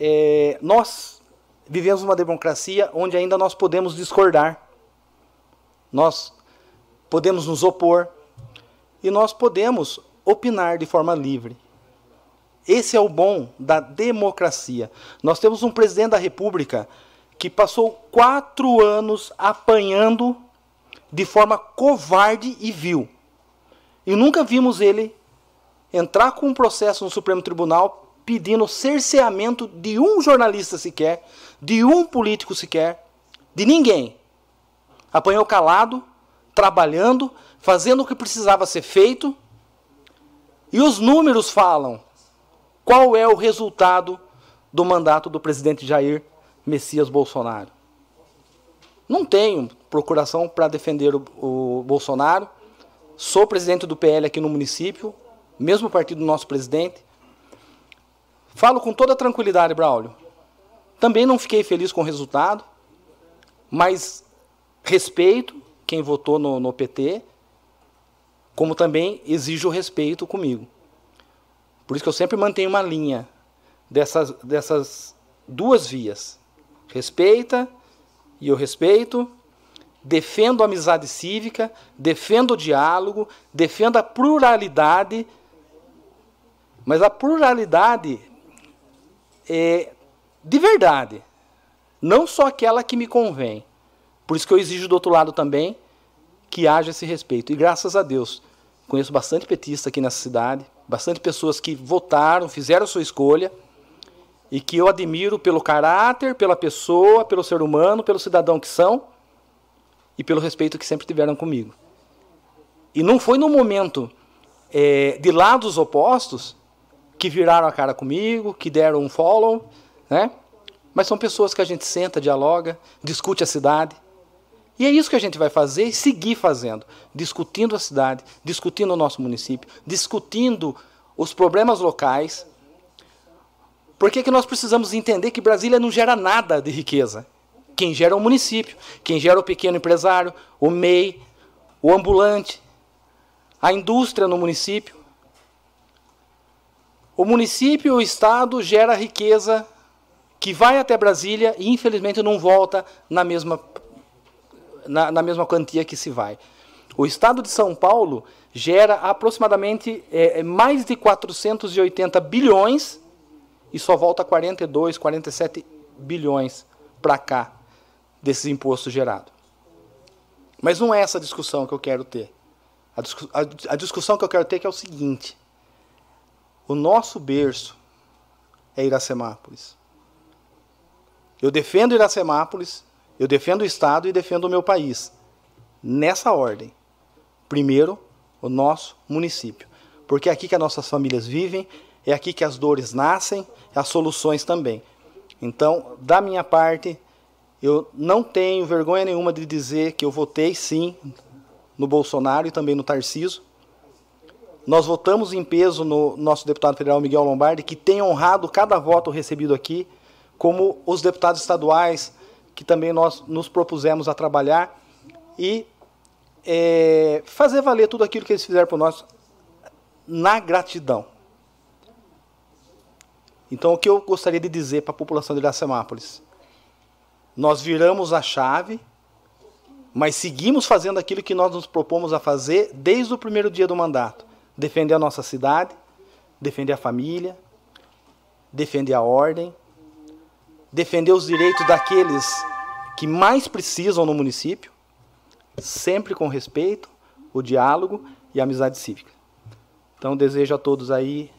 é, nós vivemos uma democracia onde ainda nós podemos discordar, nós podemos nos opor e nós podemos opinar de forma livre. Esse é o bom da democracia. Nós temos um presidente da República que passou quatro anos apanhando de forma covarde e vil. E nunca vimos ele entrar com um processo no Supremo Tribunal pedindo cerceamento de um jornalista sequer, de um político sequer, de ninguém. Apanhou calado, trabalhando, fazendo o que precisava ser feito. E os números falam qual é o resultado do mandato do presidente Jair Messias Bolsonaro. Não tenho procuração para defender o, o, Bolsonaro. Sou presidente do PL aqui no município, mesmo partido do nosso presidente. Falo com toda tranquilidade, Braulio. Também não fiquei feliz com o resultado, mas respeito quem votou no, no PT, como também exijo respeito comigo. Por isso que eu sempre mantenho uma linha dessas, dessas duas vias. Respeita e eu respeito, defendo a amizade cívica, defendo o diálogo, defendo a pluralidade, mas a pluralidade é, de verdade, não só aquela que me convém. Por isso que eu exijo do outro lado também que haja esse respeito. E graças a Deus, conheço bastante petista aqui nessa cidade, bastante pessoas que votaram, fizeram sua escolha e que eu admiro pelo caráter, pela pessoa, pelo ser humano, pelo cidadão que são e pelo respeito que sempre tiveram comigo. E não foi no momento é, de lados opostos que viraram a cara comigo, que deram um follow, né? Mas são pessoas que a gente senta, dialoga, discute a cidade. E é isso que a gente vai fazer e seguir fazendo, discutindo a cidade, discutindo o nosso município, discutindo os problemas locais. Por que, que nós precisamos entender que Brasília não gera nada de riqueza? Quem gera é o município, quem gera é o pequeno empresário, o MEI, o ambulante, a indústria no município. O município o estado gera riqueza que vai até Brasília e infelizmente não volta na mesma, na, na mesma quantia que se vai. O estado de São Paulo gera aproximadamente é, mais de 480 bilhões e só volta 42, 47 bilhões para cá desses impostos gerados. Mas não é essa a discussão que eu quero ter. A, discu a, a discussão que eu quero ter é, que é o seguinte: o nosso berço é Iracemápolis. Eu defendo Iracemápolis, eu defendo o Estado e defendo o meu país. Nessa ordem. Primeiro, o nosso município. Porque é aqui que as nossas famílias vivem, é aqui que as dores nascem, as soluções também. Então, da minha parte, eu não tenho vergonha nenhuma de dizer que eu votei sim no Bolsonaro e também no Tarciso. Nós votamos em peso no nosso deputado federal Miguel Lombardi, que tem honrado cada voto recebido aqui, como os deputados estaduais, que também nós nos propusemos a trabalhar e é, fazer valer tudo aquilo que eles fizeram por nós na gratidão. Então, o que eu gostaria de dizer para a população de Iracemápolis? Nós viramos a chave, mas seguimos fazendo aquilo que nós nos propomos a fazer desde o primeiro dia do mandato: defender a nossa cidade, defender a família, defender a ordem, defender os direitos daqueles que mais precisam no município, sempre com respeito, o diálogo e a amizade cívica. Então, desejo a todos aí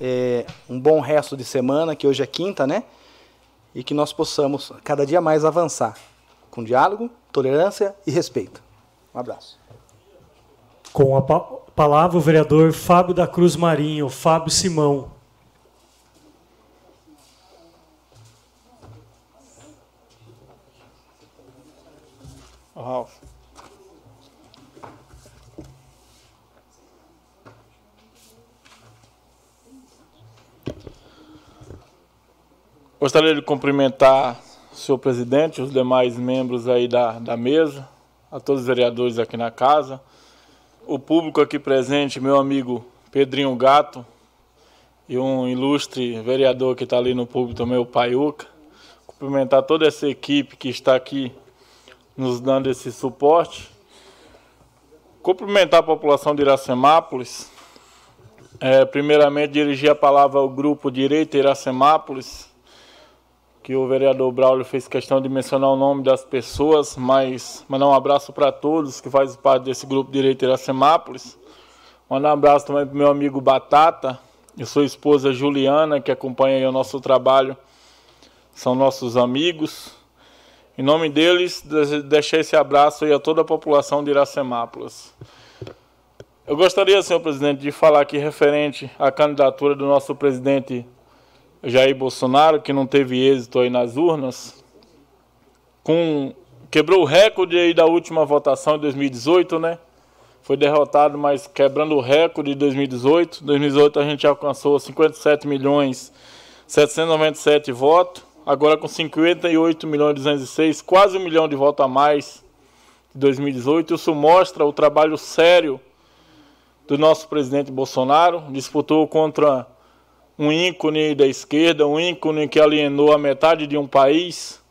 é, um bom resto de semana, que hoje é quinta, né? E que nós possamos cada dia mais avançar com diálogo, tolerância e respeito. Um abraço. Com a palavra o vereador Fábio da Cruz Marinho, Fábio Simão. Ralf. Gostaria de cumprimentar o senhor presidente, os demais membros aí da, da mesa, a todos os vereadores aqui na casa, o público aqui presente, meu amigo Pedrinho Gato e um ilustre vereador que está ali no público também, o Paiuca. Cumprimentar toda essa equipe que está aqui nos dando esse suporte. Cumprimentar a população de Iracemápolis. É, primeiramente, dirigir a palavra ao grupo Direita Iracemápolis, que o vereador Braulio fez questão de mencionar o nome das pessoas, mas mandar um abraço para todos que fazem parte desse grupo Direito Iracemápolis. Mandar um abraço também para meu amigo Batata e sua esposa Juliana, que acompanha o nosso trabalho, são nossos amigos. Em nome deles, deixar esse abraço aí a toda a população de Iracemápolis. Eu gostaria, senhor presidente, de falar aqui referente à candidatura do nosso presidente Jair Bolsonaro, que não teve êxito aí nas urnas, com, quebrou o recorde aí da última votação em 2018, né? Foi derrotado, mas quebrando o recorde de 2018. Em 2018 a gente alcançou 57 milhões 797 votos. Agora com 58 milhões 206, quase um milhão de votos a mais de 2018. Isso mostra o trabalho sério do nosso presidente Bolsonaro. Disputou contra um ícone da esquerda, um ícone que alienou a metade de um país,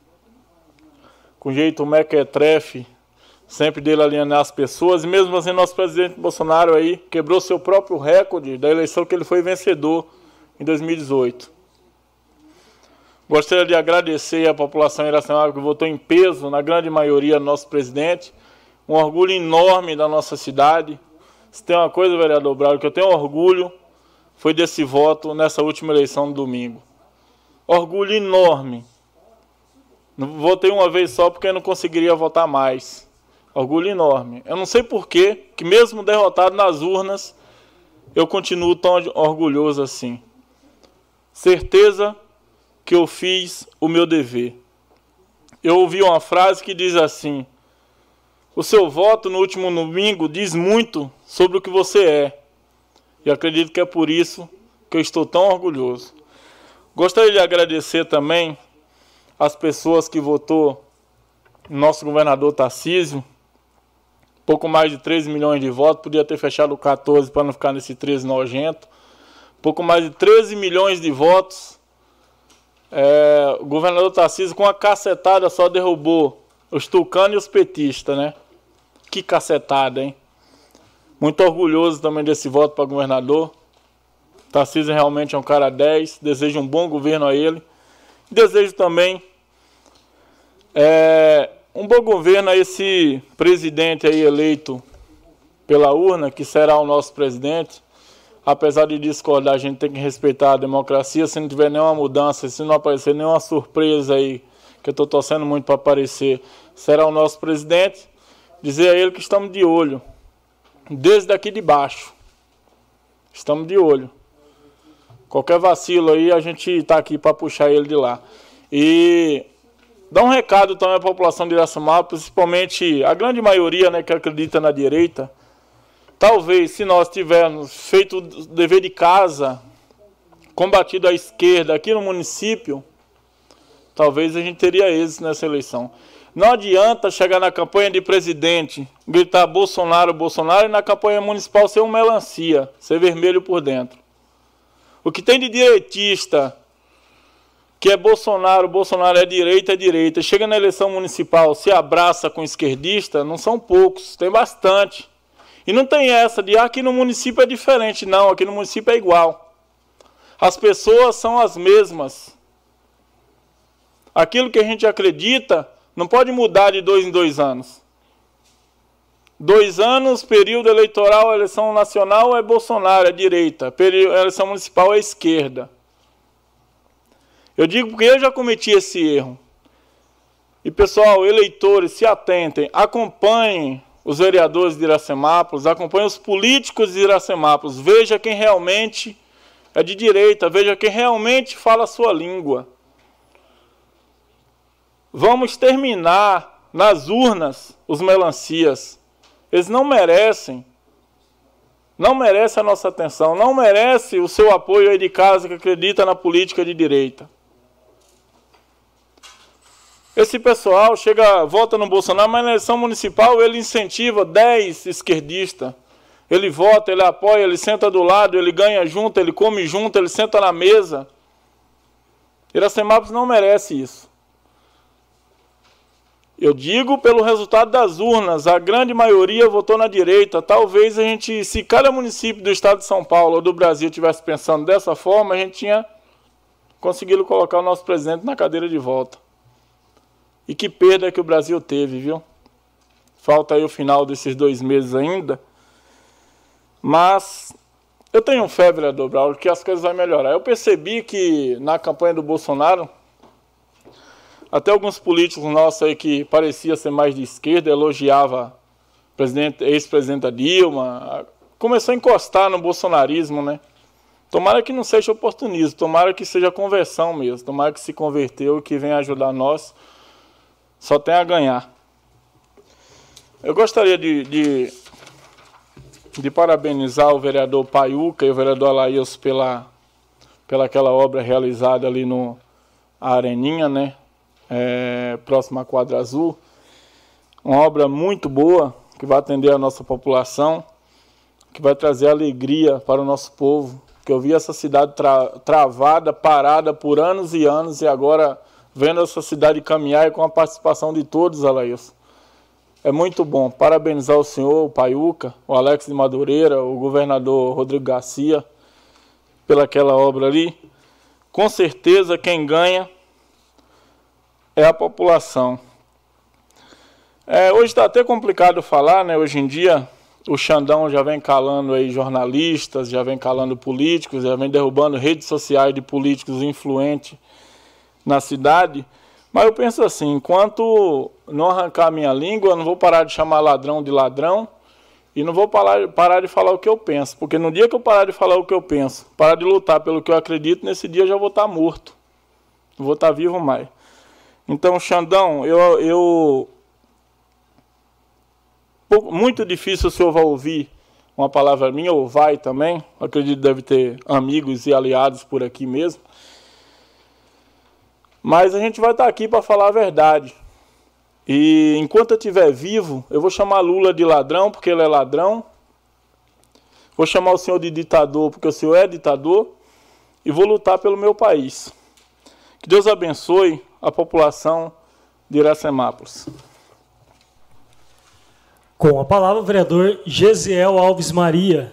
com jeito mequetrefe, sempre dele alienar as pessoas, e mesmo assim nosso presidente Bolsonaro aí quebrou seu próprio recorde da eleição que ele foi vencedor em 2018. Gostaria de agradecer à população iracional que votou em peso, na grande maioria, no nosso presidente. Um orgulho enorme da nossa cidade. Se tem uma coisa, vereador Braulio, que eu tenho orgulho, foi desse voto nessa última eleição do domingo. Orgulho enorme. Votei uma vez só porque eu não conseguiria votar mais. Orgulho enorme. Eu não sei porquê, que mesmo derrotado nas urnas, eu continuo tão orgulhoso assim. Certeza que eu fiz o meu dever. Eu ouvi uma frase que diz assim: O seu voto no último domingo diz muito sobre o que você é. E acredito que é por isso que eu estou tão orgulhoso. Gostaria de agradecer também as pessoas que votou nosso governador Tarcísio. Pouco mais de 13 milhões de votos, podia ter fechado 14 para não ficar nesse 13 nojento. Pouco mais de 13 milhões de votos É, o governador Tarcísio, com uma cacetada, só derrubou os tucanos e os petistas, né? Que cacetada, hein? Muito orgulhoso também desse voto para governador. Tarcísio realmente é um cara 10. Desejo um bom governo a ele. Desejo também é, um bom governo a esse presidente aí eleito pela urna, que será o nosso presidente. Apesar de discordar, a gente tem que respeitar a democracia. Se não tiver nenhuma mudança, se não aparecer nenhuma surpresa aí, que eu estou torcendo muito para aparecer, será o nosso presidente. Dizer a ele que estamos de olho, desde aqui de baixo. Estamos de olho. Qualquer vacilo aí, a gente está aqui para puxar ele de lá. E Dá um recado também à população de Iraçamar, principalmente a grande maioria né, que acredita na direita. Talvez, se nós tivermos feito o dever de casa, combatido a esquerda aqui no município, talvez a gente teria êxito nessa eleição. Não adianta chegar na campanha de presidente, gritar Bolsonaro, Bolsonaro, e na campanha municipal ser um melancia, ser vermelho por dentro. O que tem de direitista que é Bolsonaro, Bolsonaro é direita, é direita. Chega na eleição municipal, se abraça com esquerdista, não são poucos, tem bastante. E não tem essa de ah, aqui no município é diferente, não, aqui no município é igual. As pessoas são as mesmas. Aquilo que a gente acredita não pode mudar de dois em dois anos. Dois anos, período eleitoral, eleição nacional é Bolsonaro, é direita. Período, eleição municipal é esquerda. Eu digo porque eu já cometi esse erro. E pessoal, eleitores, se atentem, acompanhem os vereadores de Iracemápolis, acompanhem os políticos de Iracemápolis, veja quem realmente é de direita, veja quem realmente fala a sua língua. Vamos terminar nas urnas os melancias. Eles não merecem. Não merece a nossa atenção, não merece o seu apoio aí de casa que acredita na política de direita. Esse pessoal chega, vota no Bolsonaro, mas na eleição municipal ele incentiva 10 esquerdistas. Ele vota, ele apoia, ele senta do lado, ele ganha junto, ele come junto, ele senta na mesa. Iracemápolis não merece isso. Eu digo pelo resultado das urnas, a grande maioria votou na direita. Talvez a gente, se cada município do estado de São Paulo ou do Brasil tivesse pensando dessa forma, a gente tinha conseguido colocar o nosso presidente na cadeira de volta. E que perda que o Brasil teve, viu? Falta aí o final desses dois meses ainda. Mas eu tenho fé, vereador Braulio, que as coisas vão melhorar. Eu percebi que na campanha do Bolsonaro, até alguns políticos nossos aí que parecia ser mais de esquerda, elogiava ex-presidenta Dilma, começou a encostar no bolsonarismo, né? Tomara que não seja oportunismo, tomara que seja conversão mesmo, tomara que se converteu e que venha ajudar nós só tem a ganhar. Eu gostaria de, de, de parabenizar o vereador Paiuca e o vereador Alaíos pela, pela aquela obra realizada ali no Areninha, né? É, próxima à Quadra Azul. Uma obra muito boa que vai atender a nossa população, que vai trazer alegria para o nosso povo. Que eu vi essa cidade tra travada, parada por anos e anos e agora vendo essa cidade caminhar e com a participação de todos, Alaís. É muito bom. Parabenizar o senhor, o Paiuca, o Alex de Madureira, o governador Rodrigo Garcia, pelaquela obra ali. Com certeza quem ganha é a população. É, hoje está até complicado falar, né? Hoje em dia o Xandão já vem calando aí jornalistas, já vem calando políticos, já vem derrubando redes sociais de políticos influentes na cidade. Mas eu penso assim, enquanto não arrancar minha língua, eu não vou parar de chamar ladrão de ladrão e não vou parar, parar de falar o que eu penso. Porque no dia que eu parar de falar o que eu penso, parar de lutar pelo que eu acredito, nesse dia eu já vou estar morto. Não vou estar vivo mais. Então, Xandão, eu, eu muito difícil o senhor vai ouvir uma palavra minha, ou vai também. Acredito que deve ter amigos e aliados por aqui mesmo. Mas a gente vai estar aqui para falar a verdade. E enquanto eu estiver vivo, eu vou chamar Lula de ladrão, porque ele é ladrão. Vou chamar o senhor de ditador, porque o senhor é ditador. E vou lutar pelo meu país. Que Deus abençoe a população de Iracemápolis. Com a palavra, o vereador Gesiel Alves Maria.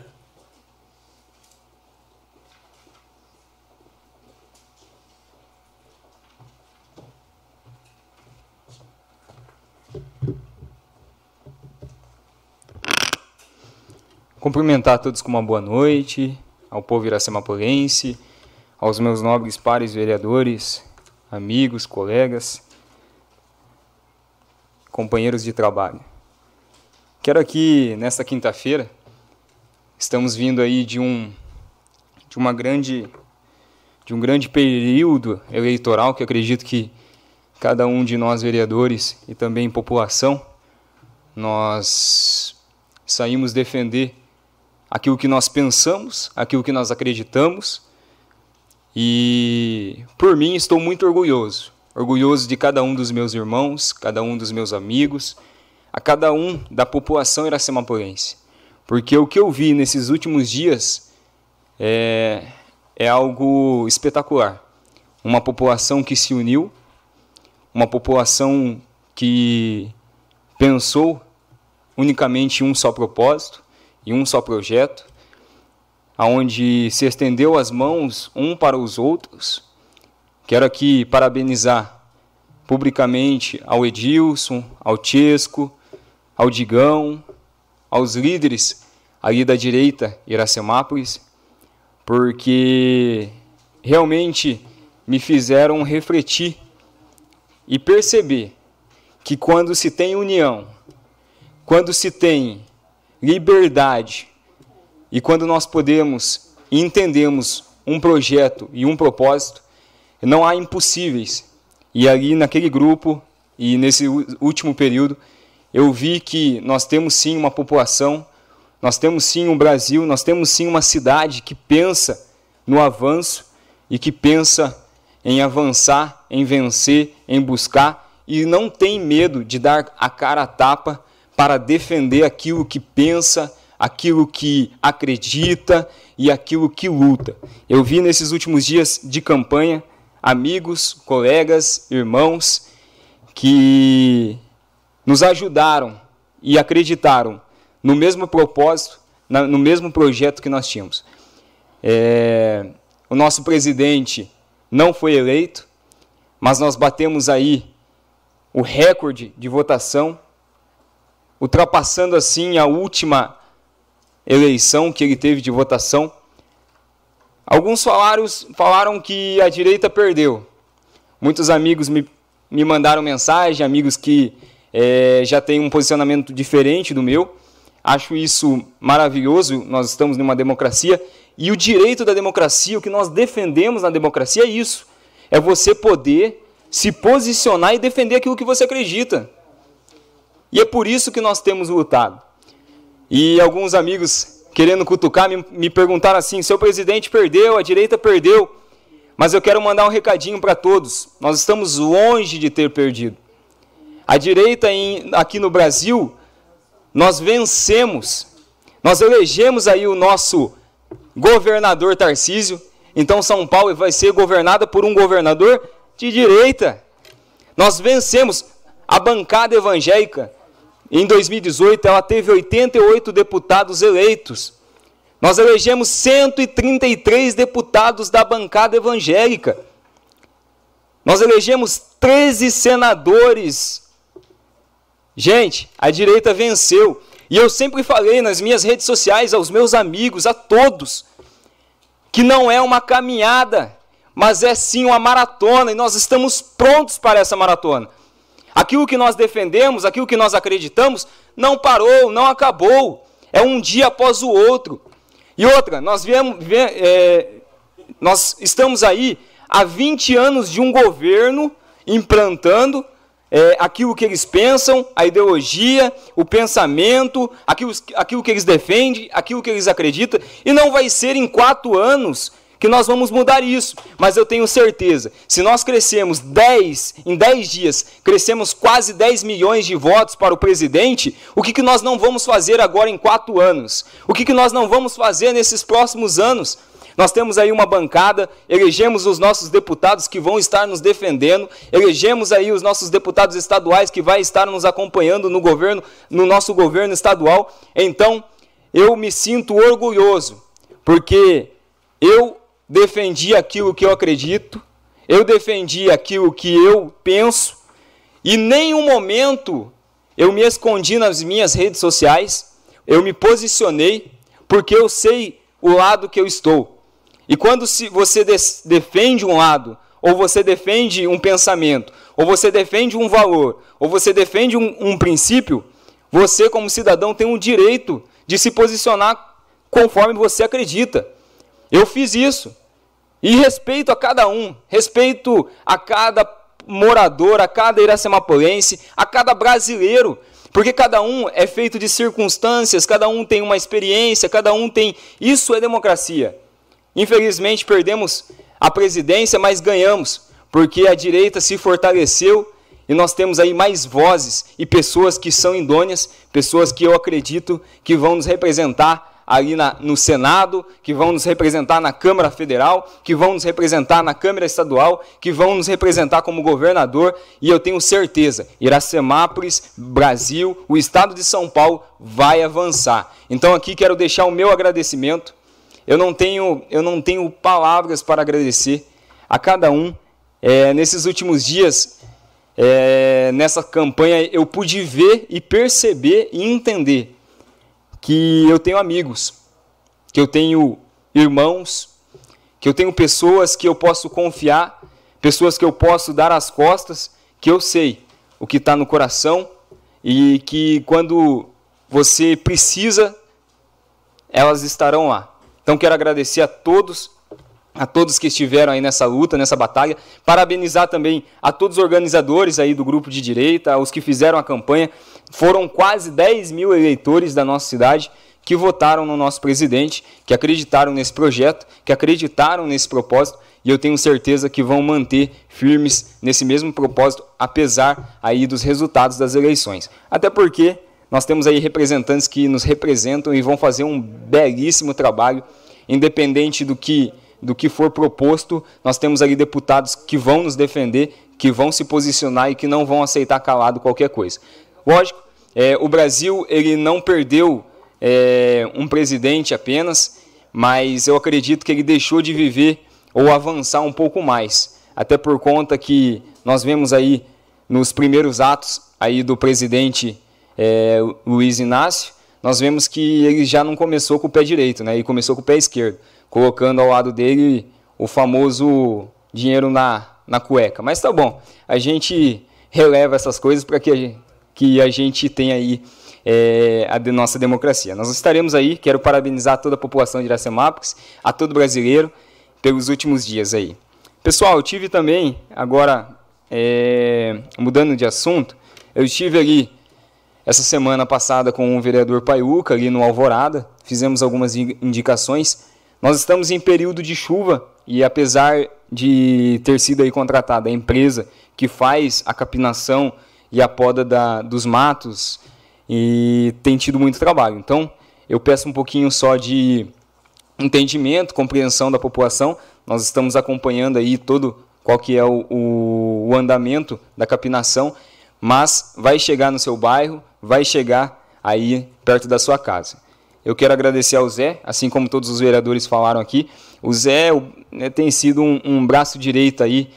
Cumprimentar a todos com uma boa noite, ao povo iracemapolense, aos meus nobres pares vereadores, amigos, colegas, companheiros de trabalho. Quero aqui, nesta quinta-feira, estamos vindo aí de um, de uma grande, de um grande período eleitoral que acredito que cada um de nós vereadores e também população, nós saímos defender aquilo que nós pensamos, aquilo que nós acreditamos. E por mim estou muito orgulhoso, orgulhoso de cada um dos meus irmãos, cada um dos meus amigos, a cada um da população iracemapolense. Porque o que eu vi nesses últimos dias é, é algo espetacular. Uma população que se uniu, uma população que pensou unicamente em um só propósito, em um só projeto, aonde se estendeu as mãos um para os outros. Quero aqui parabenizar publicamente ao Edilson, ao Chesco, ao Digão, aos líderes ali da direita Iracemápolis, porque realmente me fizeram refletir e perceber que quando se tem união, quando se tem liberdade. E quando nós podemos e entendemos um projeto e um propósito, não há impossíveis. E ali naquele grupo e nesse último período, eu vi que nós temos sim uma população, nós temos sim um Brasil, nós temos sim uma cidade que pensa no avanço e que pensa em avançar, em vencer, em buscar e não tem medo de dar a cara a tapa para defender aquilo que pensa, aquilo que acredita e aquilo que luta. Eu vi nesses últimos dias de campanha amigos, colegas, irmãos que nos ajudaram e acreditaram no mesmo propósito, no mesmo projeto que nós tínhamos. É, o nosso presidente não foi eleito, mas nós batemos aí o recorde de votação ultrapassando assim a última eleição que ele teve de votação. Alguns falaram, falaram que a direita perdeu. Muitos amigos me, me mandaram mensagem, amigos que é, já têm um posicionamento diferente do meu. Acho isso maravilhoso. Nós estamos numa democracia e o direito da democracia, o que nós defendemos na democracia é isso: é você poder se posicionar e defender aquilo que você acredita. E é por isso que nós temos lutado. E alguns amigos, querendo cutucar, me, me perguntaram assim: seu presidente perdeu, a direita perdeu. Mas eu quero mandar um recadinho para todos: nós estamos longe de ter perdido. A direita em, aqui no Brasil, nós vencemos. Nós elegemos aí o nosso governador Tarcísio. Então São Paulo vai ser governada por um governador de direita. Nós vencemos a bancada evangélica em 2018, ela teve 88 deputados eleitos. Nós elegemos 133 deputados da bancada evangélica. Nós elegemos 13 senadores. Gente, a direita venceu. E eu sempre falei nas minhas redes sociais, aos meus amigos, a todos, que não é uma caminhada, mas é sim uma maratona. E nós estamos prontos para essa maratona. Aquilo que nós defendemos, aquilo que nós acreditamos, não parou, não acabou. É um dia após o outro. E outra, nós, viemos, é, nós estamos aí há 20 anos de um governo implantando é, aquilo que eles pensam, a ideologia, o pensamento, aquilo, aquilo que eles defendem, aquilo que eles acreditam, e não vai ser em quatro anos que nós vamos mudar isso. Mas eu tenho certeza, se nós crescemos 10, em 10 dias, crescemos quase 10 milhões de votos para o presidente, o que, que nós não vamos fazer agora em quatro anos? O que, que nós não vamos fazer nesses próximos anos? Nós temos aí uma bancada, elegemos os nossos deputados que vão estar nos defendendo, elegemos aí os nossos deputados estaduais que vai estar nos acompanhando no governo, no nosso governo estadual. Então, eu me sinto orgulhoso, porque eu defendi aquilo que eu acredito, eu defendi aquilo que eu penso, e nenhum momento eu me escondi nas minhas redes sociais, eu me posicionei, porque eu sei o lado que eu estou. E quando se você defende um lado, ou você defende um pensamento, ou você defende um valor, ou você defende um, um princípio, você, como cidadão, tem o um direito de se posicionar conforme você acredita. Eu fiz isso. E respeito a cada um, respeito a cada morador, a cada iracemapolense, a cada brasileiro, porque cada um é feito de circunstâncias, cada um tem uma experiência, cada um tem. Isso é democracia. Infelizmente perdemos a presidência, mas ganhamos, porque a direita se fortaleceu e nós temos aí mais vozes e pessoas que são idôneas, pessoas que eu acredito que vão nos representar ali na, no Senado, que vão nos representar na Câmara Federal, que vão nos representar na Câmara Estadual, que vão nos representar como governador, e eu tenho certeza, Iracemápolis, Brasil, o estado de São Paulo vai avançar. Então aqui quero deixar o meu agradecimento. Eu não tenho, eu não tenho palavras para agradecer a cada um. É, nesses últimos dias, é, nessa campanha, eu pude ver e perceber e entender que eu tenho amigos, que eu tenho irmãos, que eu tenho pessoas que eu posso confiar, pessoas que eu posso dar as costas, que eu sei o que está no coração e que quando você precisa, elas estarão lá. Então quero agradecer a todos, a todos que estiveram aí nessa luta, nessa batalha, parabenizar também a todos os organizadores aí do grupo de direita, os que fizeram a campanha. Foram quase 10 mil eleitores da nossa cidade que votaram no nosso presidente, que acreditaram nesse projeto, que acreditaram nesse propósito, e eu tenho certeza que vão manter firmes nesse mesmo propósito, apesar aí dos resultados das eleições. Até porque nós temos aí representantes que nos representam e vão fazer um belíssimo trabalho, independente do que do que for proposto, nós temos ali deputados que vão nos defender, que vão se posicionar e que não vão aceitar calado qualquer coisa. Lógico, é, o Brasil ele não perdeu é, um presidente apenas, mas eu acredito que ele deixou de viver ou avançar um pouco mais, até por conta que nós vemos aí nos primeiros atos aí do presidente é, Luiz Inácio, nós vemos que ele já não começou com o pé direito, né? Ele começou com o pé esquerdo, colocando ao lado dele o famoso dinheiro na, na cueca. Mas tá bom, a gente releva essas coisas para que que a gente tem aí é, a de nossa democracia. Nós estaremos aí, quero parabenizar toda a população de Iracemápolis, a todo brasileiro, pelos últimos dias aí. Pessoal, eu tive também, agora, é, mudando de assunto, eu estive ali essa semana passada com o vereador Paiuca, ali no Alvorada, fizemos algumas indicações. Nós estamos em período de chuva e apesar de ter sido aí contratada a empresa que faz a capinação e a poda da, dos matos e tem tido muito trabalho. Então, eu peço um pouquinho só de entendimento, compreensão da população. Nós estamos acompanhando aí todo qual que é o, o, o andamento da capinação, mas vai chegar no seu bairro, vai chegar aí perto da sua casa. Eu quero agradecer ao Zé, assim como todos os vereadores falaram aqui. O Zé né, tem sido um, um braço direito aí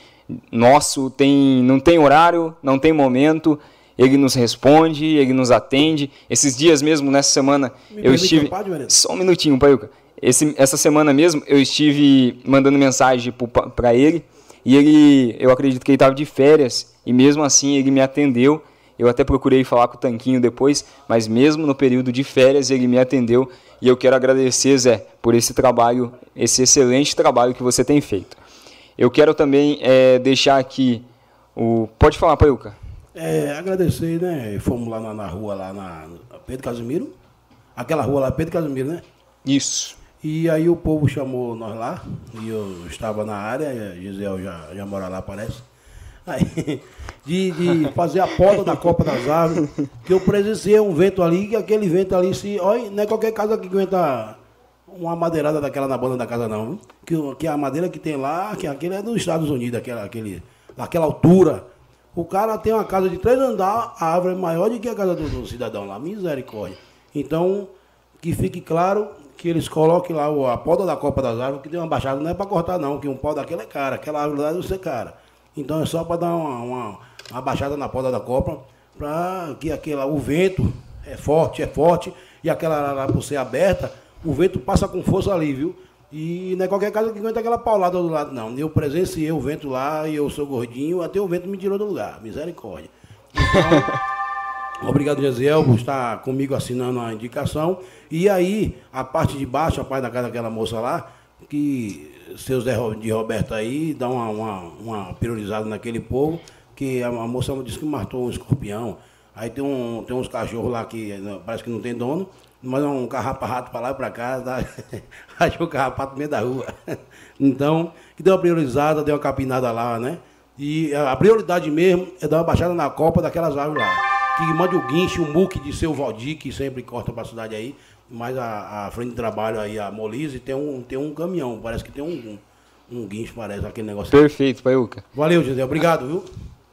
nosso, tem, não tem horário, não tem momento, ele nos responde, ele nos atende. Esses dias mesmo, nessa semana, Me eu estive. Só um minutinho, Paiuca. Esse, essa semana mesmo, eu estive mandando mensagem para ele e ele, eu acredito que ele estava de férias e mesmo assim ele me atendeu. Eu até procurei falar com o Tanquinho depois, mas mesmo no período de férias ele me atendeu e eu quero agradecer, Zé, por esse trabalho, esse excelente trabalho que você tem feito. Eu quero também é, deixar aqui o. Pode falar, Paiuca. É, agradecer, né? Fomos lá na, na rua, lá na Pedro Casimiro. Aquela rua lá, Pedro Casimiro, né? Isso. E aí o povo chamou nós lá, e eu estava na área, Gisele já, já mora lá, parece. Aí, de, de fazer a porta da Copa das Árvores, que eu presenciei um vento ali, que aquele vento ali, se, olha, não é qualquer casa que aguenta uma madeirada daquela na banda da casa, não. Que, que a madeira que tem lá, que aquele é dos Estados Unidos, aquela, aquele, daquela altura. O cara tem uma casa de três andares, a árvore é maior do que a casa do, do cidadão lá. Misericórdia. Então, que fique claro que eles coloquem lá a poda da copa das árvores, que tem uma baixada, não é para cortar não, que um pau daquele é cara, aquela árvore lá deve ser cara. Então é só para dar uma, uma, uma baixada na poda da copa, para que aquela, o vento é forte, é forte, e aquela lá por ser aberta, o vento passa com força ali, viu? E não é qualquer casa que aguenta aquela paulada do lado, não. Eu presenciei o vento lá e eu sou gordinho, até o vento me tirou do lugar. Misericórdia. Então, Obrigado, Gesiel, por estar comigo assinando a indicação. E aí, a parte de baixo, a parte da casa daquela moça lá, que seu Zé Ro- de Roberto aí dá uma, uma, uma priorizada naquele povo, que a, moça disse que matou um escorpião. Aí tem, um, tem uns cachorros lá que né, parece que não tem dono, mas um carrapato para lá e para cá, dá, achou o carrapato no meio da rua. Então, que deu uma priorizada, deu uma capinada lá, né? E a prioridade mesmo é dar uma baixada na copa daquelas árvores lá. Que mande o guinche, o muque de seu Valdir, que sempre corta para a cidade aí. Mas a, a frente de trabalho aí, a Molise, tem um, tem um caminhão. Parece que tem um, um, um guinche, parece, aquele negócio. Perfeito, Paiuca. Valeu, José. Obrigado, viu?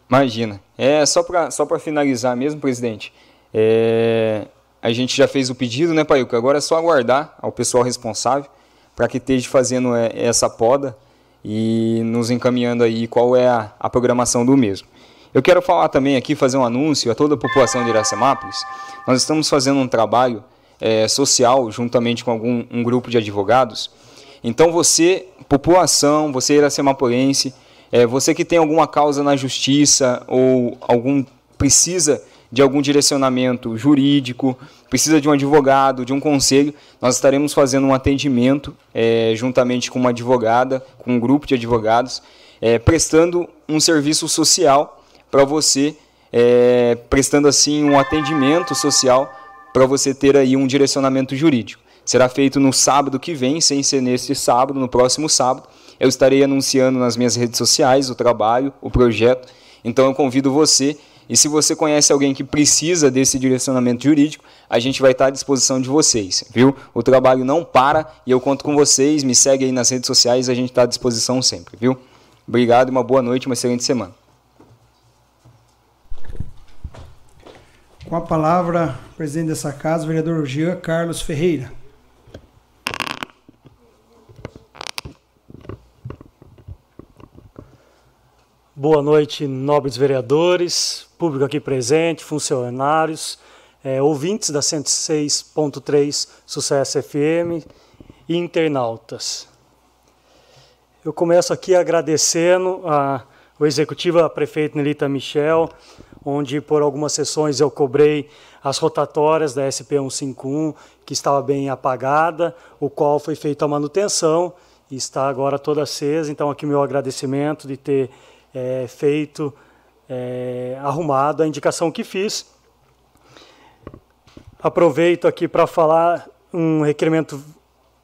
Imagina. É só para só pra finalizar mesmo, presidente. é, a gente já fez o pedido, né, Paiuca? Agora é só aguardar ao pessoal responsável para que esteja fazendo é, essa poda e nos encaminhando aí qual é a, a programação do mesmo. Eu quero falar também aqui, fazer um anúncio a toda a população de Iracemápolis. Nós estamos fazendo um trabalho é, social juntamente com algum um grupo de advogados. Então você, população, você iracemapolense, é, você que tem alguma causa na justiça ou algum precisa de algum direcionamento jurídico, precisa de um advogado, de um conselho, nós estaremos fazendo um atendimento é, juntamente com uma advogada, com um grupo de advogados, é, prestando um serviço social para você, é, prestando assim um atendimento social para você ter aí um direcionamento jurídico. Será feito no sábado que vem, sem ser neste sábado, no próximo sábado. Eu estarei anunciando nas minhas redes sociais o trabalho, o projeto. Então eu convido você, e se você conhece alguém que precisa desse direcionamento jurídico, a gente vai estar à disposição de vocês, viu? O trabalho não para e eu conto com vocês. Me segue aí nas redes sociais, a gente está à disposição sempre, viu? Obrigado, uma boa noite, uma excelente semana. Com a palavra, presidente dessa casa, o vereador Jean Carlos Ferreira. Boa noite, nobres vereadores, público aqui presente, funcionários, eh, ouvintes da 106.3 Sucesso FM e internautas. Eu começo aqui agradecendo a, o executivo, a prefeita Nelita Michel, onde por algumas sessões eu cobrei as rotatórias da SP 151, que estava bem apagada, o qual foi feita a manutenção e está agora toda acesa. Então, aqui meu agradecimento de ter eh, feito, eh, arrumado a indicação que fiz. Aproveito aqui para falar um requerimento,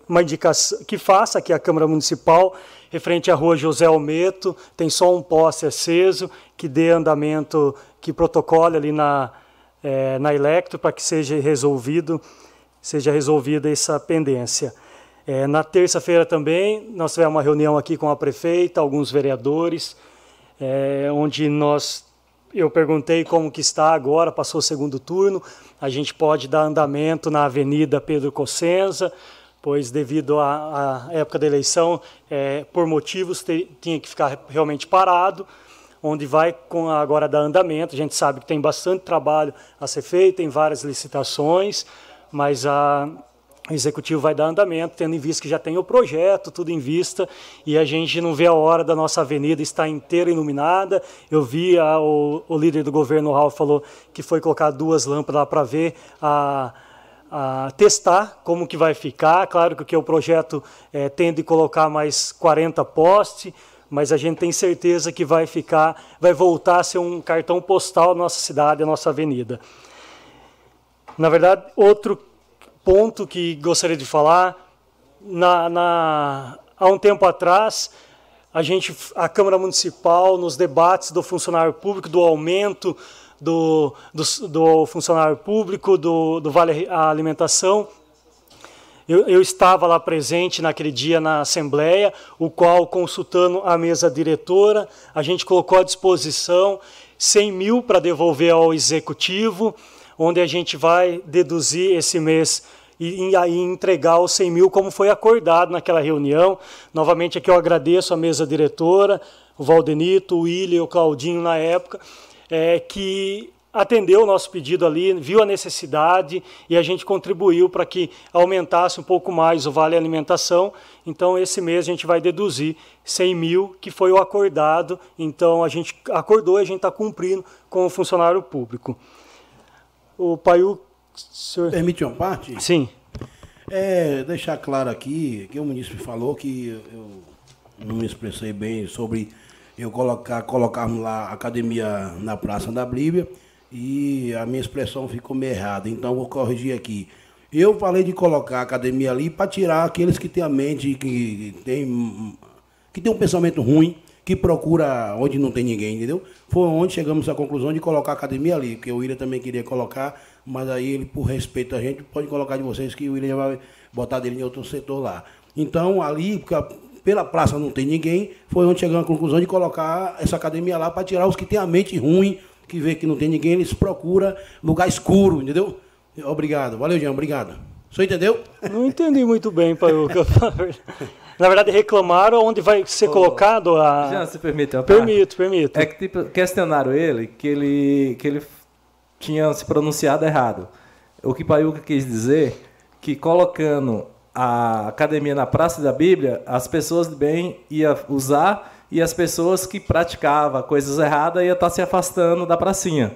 uma indicação que faça aqui a Câmara Municipal, referente à rua José Almeto, tem só um poste aceso, que dê andamento, que protocole ali na, eh, na Electro para que seja resolvido, seja resolvida essa pendência. Eh, na terça-feira também, nós tivemos uma reunião aqui com a prefeita, alguns vereadores, eh, onde nós eu perguntei como que está agora, passou o segundo turno, a gente pode dar andamento na Avenida Pedro Cossenza, pois devido à, à época da eleição, eh, por motivos, te- tinha que ficar realmente parado, onde vai com agora dar andamento. A gente sabe que tem bastante trabalho a ser feito, tem várias licitações, mas a, o executivo vai dar andamento, tendo em vista que já tem o projeto, tudo em vista, e a gente não vê a hora da nossa avenida estar inteira iluminada. Eu vi a, o, o líder do governo, o Ralf, falou que foi colocar duas lâmpadas lá para ver a, a testar como que vai ficar. Claro que o projeto eh, tende a colocar mais 40 postes, mas a gente tem certeza que vai ficar, vai voltar a ser um cartão postal nossa cidade, a nossa avenida. Na verdade, outro ponto que gostaria de falar, na, na, há um tempo atrás, a gente, a Câmara Municipal, nos debates do funcionário público, do aumento do, do, do funcionário público, do, do Vale Alimentação, Eu, eu, estava lá presente naquele dia na Assembleia, o qual, consultando a mesa diretora, a gente colocou à disposição 100 mil para devolver ao Executivo, onde a gente vai deduzir esse mês e, aí entregar os 100 mil, como foi acordado naquela reunião. Novamente aqui eu agradeço a mesa diretora, o Valdenito, o William, o Claudinho na época, é, que atendeu o nosso pedido ali, viu a necessidade e a gente contribuiu para que aumentasse um pouco mais o vale alimentação. Então, esse mês a gente vai deduzir 100 mil, que foi o acordado. Então, a gente acordou e a gente está cumprindo com o funcionário público. O Paiu Senhor... Permite uma parte? Sim. É, deixar claro aqui que o município falou que eu não me expressei bem sobre eu colocar, colocarmos lá a academia na Praça da Bíblia e a minha expressão ficou meio errada, então vou corrigir aqui. Eu falei de colocar a academia ali para tirar aqueles que têm a mente, que tem, que tem um pensamento ruim, que procura onde não tem ninguém, entendeu? Foi onde chegamos à conclusão de colocar a academia ali, porque o William também queria colocar, mas aí ele, por respeito a gente, pode colocar de vocês que o William vai botar dele em outro setor lá. Então, ali, pela praça não tem ninguém, foi onde chegamos à conclusão de colocar essa academia lá para tirar os que têm a mente ruim, que vê que não tem ninguém, eles procuram lugar escuro, entendeu? Obrigado. Valeu, Jean, obrigado. Senhor entendeu? Não entendi muito bem, Paiuca. Na verdade, reclamaram onde vai ser oh, colocado a. Já se permite? Permito, permito. É que tipo, questionaram ele que ele que ele tinha se pronunciado errado. O que Paiuca quis dizer que colocando a academia na Praça da Bíblia, as pessoas de bem iam usar e as pessoas que praticavam coisas erradas iam estar se afastando da pracinha.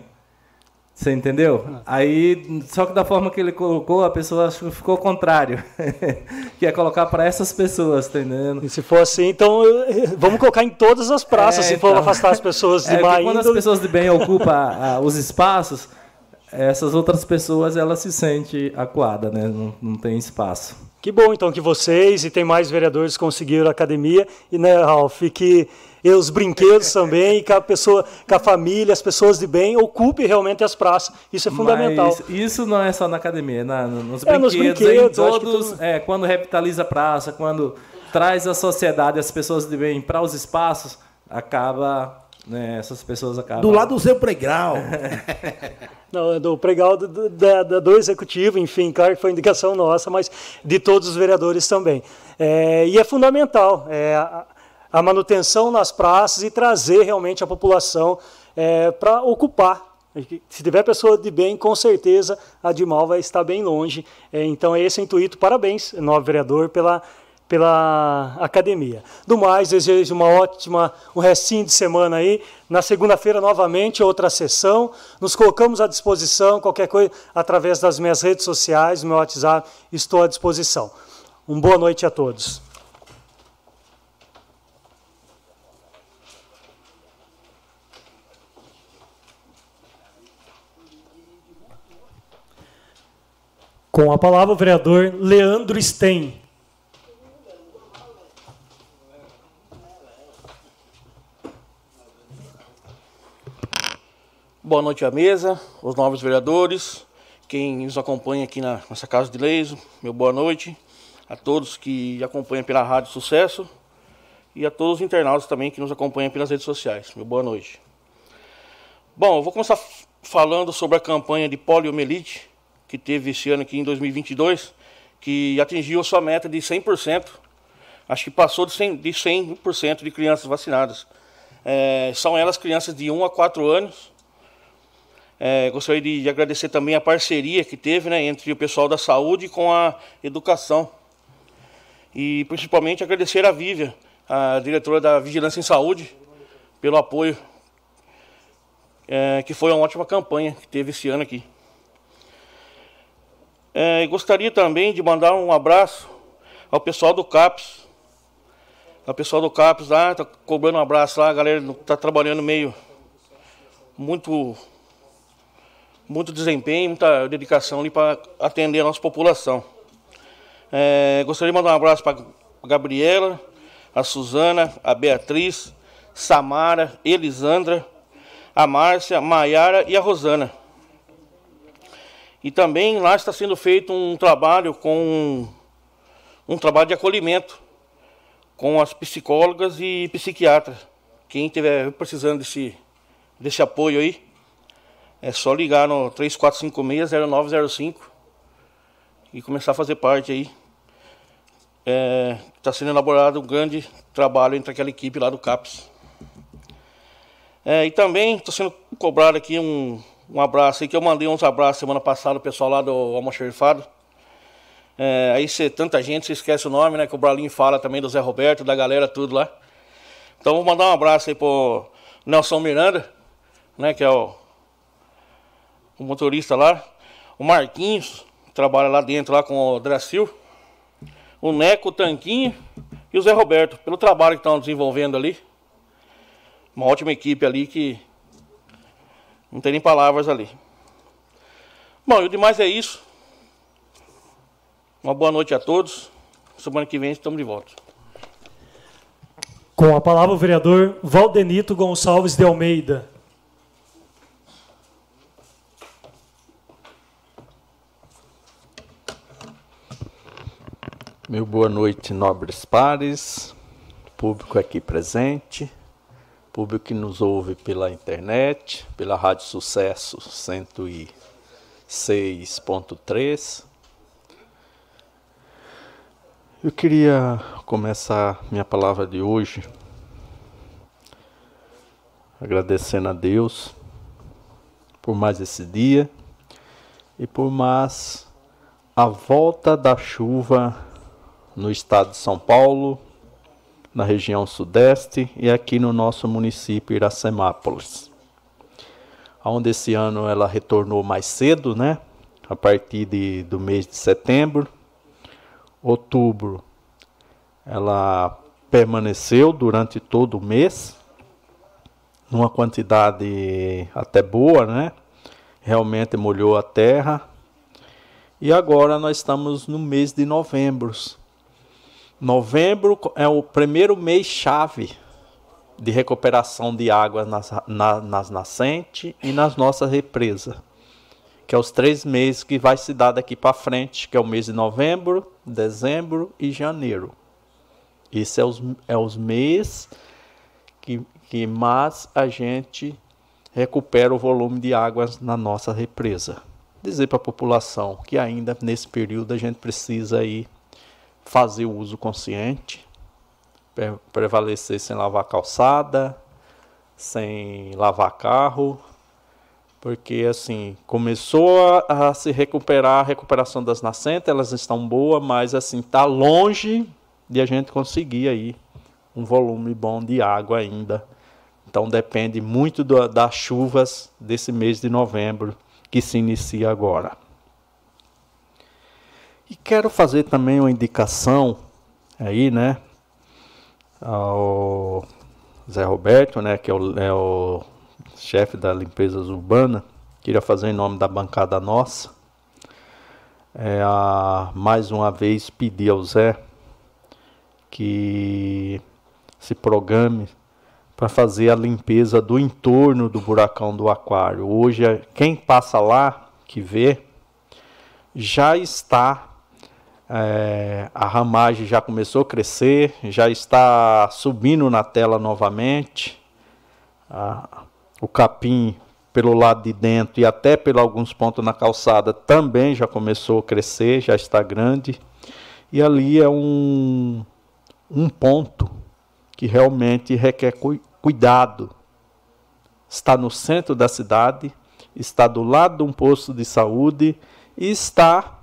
Você entendeu? Aí, só que da forma que ele colocou, a pessoa ficou contrário. que é colocar para essas pessoas, tá entendendo? E se for assim, então vamos colocar em todas as praças, é, se então, for afastar as pessoas de é, má Quando as pessoas de bem ocupam a, a, os espaços, essas outras pessoas, elas se sentem acuadas, né? Não, não tem espaço. Que bom, então, que vocês e tem mais vereadores conseguiram a academia. E, né, Ralf, que e os brinquedos também, que a pessoa, que a família, as pessoas de bem ocupem realmente as praças. Isso é fundamental. Mas isso não é só na academia, é na, nos, é, brinquedos, nos brinquedos, em todos, é, quando revitaliza a praça, quando traz a sociedade, as pessoas de bem para os espaços, acaba né, essas pessoas acabam. Do lado do seu pregrau. Não, do pregal do, do, do, do, executivo, enfim, claro que foi indicação nossa, mas de todos os vereadores também. É, e é fundamental. É, a, a manutenção nas praças e trazer realmente a população é, para ocupar. Se tiver pessoa de bem, com certeza a de mal vai estar bem longe. É, então, esse é o intuito. Parabéns, novo vereador, pela, pela academia. Do mais, desejo uma ótima, um restinho de semana aí. Na segunda-feira, novamente, outra sessão. Nos colocamos à disposição, qualquer coisa, através das minhas redes sociais, meu WhatsApp, estou à disposição. Uma boa noite a todos. Com a palavra o vereador Leandro Sten. Boa noite à mesa, os novos vereadores, quem nos acompanha aqui na nossa Casa de Leis, meu boa noite a todos que acompanham pela Rádio Sucesso e a todos os internautas também que nos acompanham pelas redes sociais. Meu boa noite. Bom, eu vou começar falando sobre a campanha de poliomielite que teve esse ano aqui em 2022, que atingiu a sua meta de 100%. Acho que passou de 100%, de, 100 de crianças vacinadas. É, são elas crianças de 1 a 4 anos. É, gostaria de, de, agradecer também a parceria que teve né, entre o pessoal da saúde com a educação. E principalmente agradecer a Vívia, a diretora da Vigilância em Saúde, pelo apoio, é, que foi uma ótima campanha que teve esse ano aqui. É, gostaria também de mandar um abraço ao pessoal do CAPS. Ao pessoal do CAPS lá, tá cobrando um abraço lá, a galera está trabalhando meio muito muito desempenho, muita dedicação ali para atender a nossa população. É, gostaria de mandar um abraço para a Gabriela, a Suzana, a Beatriz, Samara, Elisandra, a Márcia, Maiara e a Rosana. E também lá está sendo feito um trabalho com um trabalho de acolhimento com as psicólogas e psiquiatras. Quem estiver precisando desse, desse apoio aí, é só ligar no 3456-0905 e começar a fazer parte aí. Está é, tá sendo elaborado um grande trabalho entre aquela equipe lá do CAPS. É, e também estou sendo cobrado aqui um, um abraço aí, que eu mandei uns abraços semana passada, o pessoal lá do Almoxerifado. É, aí você, tanta gente, você esquece o nome, né? Que o Bralinho fala também do Zé Roberto, da galera, tudo lá. Então vou mandar um abraço aí pro Nelson Miranda, né? Que é o, o motorista lá. O Marquinhos, trabalha lá dentro lá com o Dracil. O Neco, o Tanquinho e o Zé Roberto, pelo trabalho que estão desenvolvendo ali. Uma ótima equipe ali que não tem nem palavras ali. Bom, e o demais é isso. Uma boa noite a todos. Semana que vem estamos de volta. Com a palavra o vereador Valdenito Gonçalves de Almeida. Meu boa noite, nobres pares, público aqui presente público que nos ouve pela internet, pela Rádio Sucesso 106.3. Eu queria começar minha palavra de hoje agradecendo a Deus por mais esse dia e por mais a volta da chuva no estado de São Paulo, na região sudeste e aqui no nosso município Iracemápolis. Onde esse ano ela retornou mais cedo, né? A partir de, do mês de setembro. Outubro ela permaneceu durante todo o mês, numa quantidade até boa, né? Realmente molhou a terra. E agora nós estamos no mês de novembro, Novembro é o primeiro mês chave de recuperação de água nas, na, nas nascentes e nas nossas represas, que é os três meses que vai se dar daqui para frente, que é o mês de novembro, dezembro e janeiro. Esse é os, é os meses que, que mais a gente recupera o volume de águas na nossa represa. Dizer para a população que ainda nesse período a gente precisa ir fazer o uso consciente, prevalecer sem lavar calçada, sem lavar carro, porque assim começou a, a, se recuperar a recuperação das nascentes, elas estão boas, mas assim está longe de a gente conseguir aí um volume bom de água ainda. Então depende muito do, das chuvas desse mês de novembro que se inicia agora. E quero fazer também uma indicação aí, né, ao Zé Roberto, né, que é o, é o chefe da limpeza urbana, queria fazer em nome da bancada nossa, é, a, mais uma vez pedir ao Zé que se programe para fazer a limpeza do entorno do buracão do aquário. Hoje, quem passa lá, que vê, já está é, a ramagem já começou a crescer, já está subindo na tela novamente. o capim pelo lado de dentro e até por alguns pontos na calçada também já começou a crescer, já está grande. E ali é um, um ponto que realmente requer cu cuidado. Está no centro da cidade, está do lado de um posto de saúde e está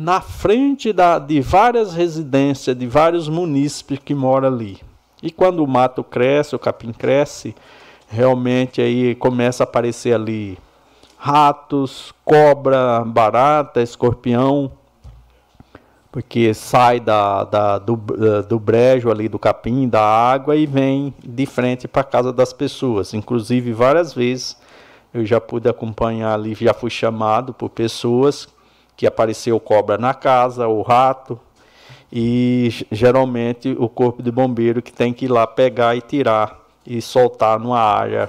na frente da, de várias residências, de vários munícipes que moram ali. E quando o mato cresce, o capim cresce, realmente aí começa a aparecer ali ratos, cobra, barata, escorpião, porque sai da, da do, do brejo ali do capim, da água e vem de frente para a casa das pessoas. Inclusive, várias vezes eu já pude acompanhar ali, já fui chamado por pessoas que apareceu cobra na casa, o rato, e geralmente o corpo de bombeiro que tem que ir lá pegar e tirar e soltar numa área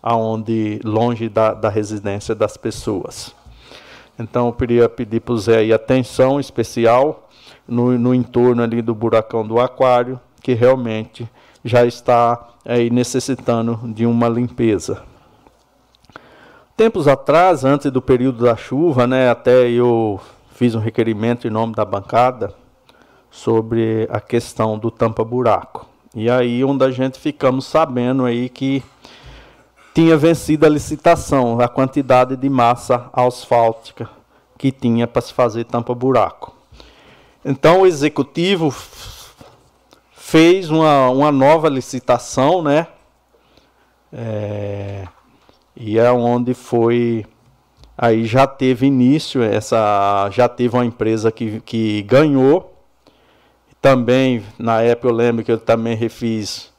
aonde longe da, da residência das pessoas. Então eu queria pedir para o Zé aí atenção especial no, no entorno ali do buracão do aquário, que realmente já está aí necessitando de uma limpeza. Tempos atrás, antes do período da chuva, né, até eu fiz um requerimento em nome da bancada sobre a questão do tampa-buraco. E aí onde a gente ficamos sabendo aí que tinha vencido a licitação, a quantidade de massa asfáltica que tinha para se fazer tampa-buraco. Então o executivo fez uma, uma nova licitação, né? É, e é onde foi aí já teve início essa já teve uma empresa que, que ganhou também, na época eu lembro que eu também refiz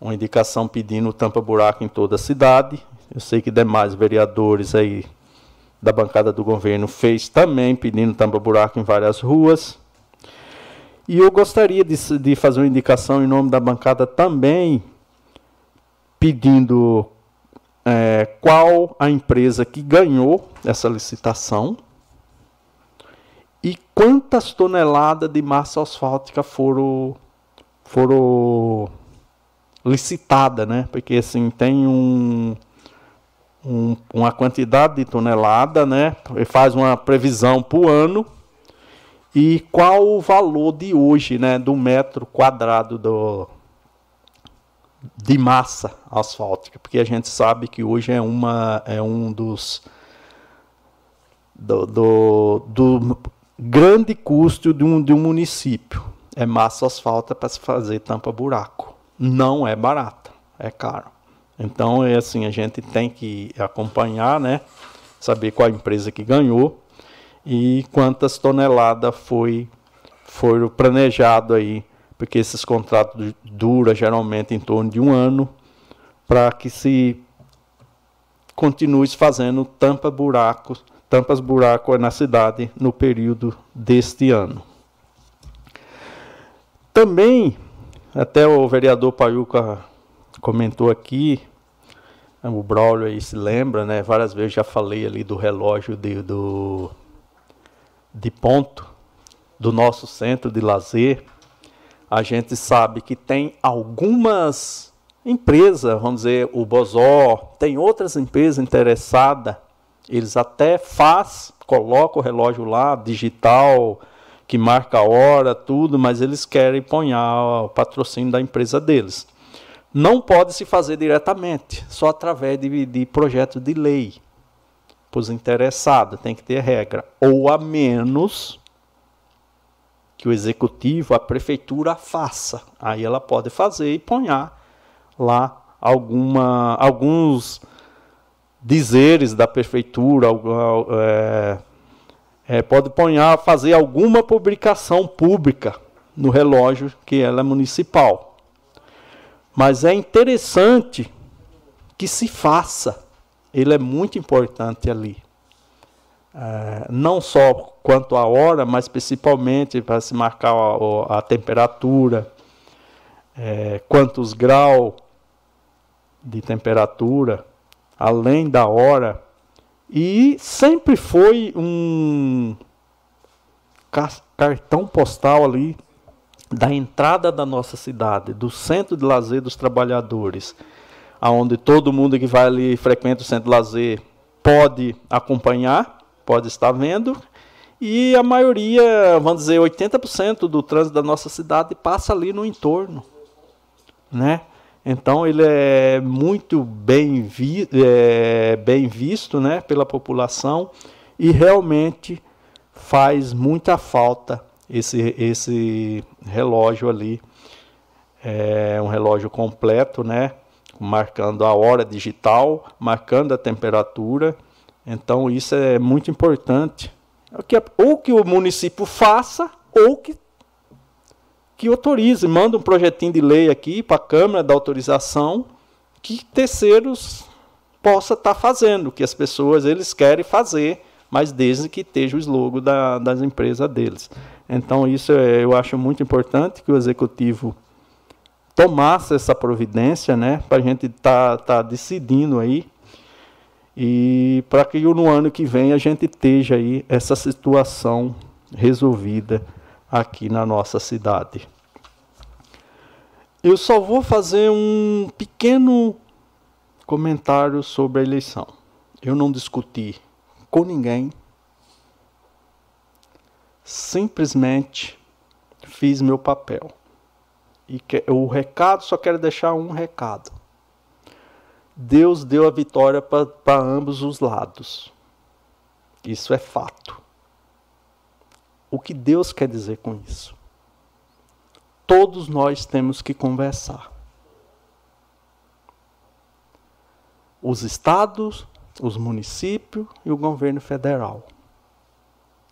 uma indicação pedindo tampa-buraco em toda a cidade. Eu sei que demais vereadores aí da bancada do governo fez também pedindo tampa-buraco em várias ruas. E eu gostaria de, de fazer uma indicação em nome da bancada também, pedindo é, qual a empresa que ganhou essa licitação e quantas toneladas de massa asfáltica foram, foram licitadas, né? Porque assim, tem um, um, uma quantidade de tonelada, né? Ele faz uma previsão por ano. E qual o valor de hoje, né, do metro quadrado do, de massa asfáltica? Porque a gente sabe que hoje é, uma, é um dos do, do, do grande custo de um, de um município. É massa asfalta para se fazer tampa-buraco. Não é barata, é caro. Então, é assim, a gente tem que acompanhar, né? Saber qual a empresa que ganhou e quantas toneladas foi foram planejado aí, porque esses contratos duram geralmente em torno de um ano, para que se continue fazendo tampa-buracos tampas buraco na cidade no período deste ano. Também, até o vereador Paiuca comentou aqui, o Braulio aí se lembra, né? Várias vezes já falei ali do relógio de, do, de ponto do nosso centro de lazer. A gente sabe que tem algumas empresas, vamos dizer, o Bozó, tem outras empresas interessadas eles até faz, colocam o relógio lá, digital, que marca a hora, tudo, mas eles querem pôr o patrocínio da empresa deles. Não pode se fazer diretamente, só através de, de projetos de lei. Para os interessados, tem que ter regra. Ou a menos que o executivo, a prefeitura faça. Aí ela pode fazer e ponhar lá alguma, alguns dizeres da prefeitura, é, é, pode ponhar, fazer alguma publicação pública no relógio que ela é municipal. Mas é interessante que se faça. Ele é muito importante ali. É, não só quanto à hora, mas principalmente para se marcar a, a temperatura, é, quantos graus de temperatura além da hora, e sempre foi um cartão postal ali da entrada da nossa cidade, do centro de lazer dos trabalhadores, aonde todo mundo que vai ali frequenta o centro de lazer pode acompanhar, pode estar vendo, e a maioria, vamos dizer, 80% do trânsito da nossa cidade passa ali no entorno, né? Então ele é muito bem, vi, é, bem visto né, pela população e realmente faz muita falta esse, esse relógio ali. É um relógio completo, né, marcando a hora digital, marcando a temperatura. Então isso é muito importante. Ou que o município faça, ou que que autorize, manda um projetinho de lei aqui para a Câmara da autorização que terceiros possa estar tá fazendo, que as pessoas eles querem fazer, mas desde que esteja o slogan da, das empresas deles. Então isso é, eu acho muito importante que o executivo tomasse essa providência, né, para a gente estar tá, tá decidindo aí. E para que no ano que vem a gente esteja aí essa situação resolvida aqui na nossa cidade. Eu só vou fazer um pequeno comentário sobre a eleição. Eu não discuti com ninguém, simplesmente fiz meu papel. E que, o recado, só quero deixar um recado. Deus deu a vitória para ambos os lados. Isso é fato. O que Deus quer dizer com isso? Todos nós temos que conversar. Os estados, os municípios e o governo federal.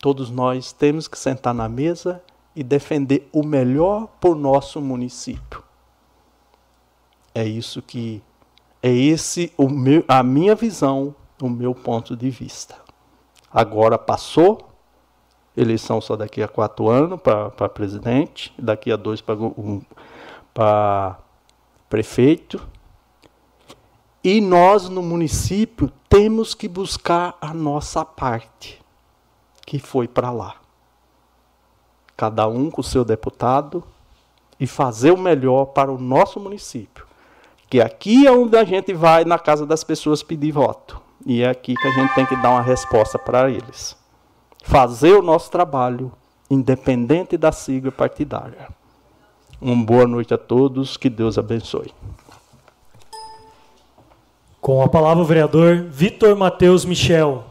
Todos nós temos que sentar na mesa e defender o melhor para o nosso município. É isso que é esse o meu, a minha visão, o meu ponto de vista. Agora passou, eleição só daqui a quatro anos para presidente, daqui a dois para um, prefeito. E nós no município temos que buscar a nossa parte, que foi para lá cada um com o seu deputado, e fazer o melhor para o nosso município. Que aqui é onde a gente vai na casa das pessoas pedir voto. E é aqui que a gente tem que dar uma resposta para eles. Fazer o nosso trabalho, independente da sigla partidária. Uma boa noite a todos, que Deus abençoe. Com a palavra o vereador Vitor Matheus Michel.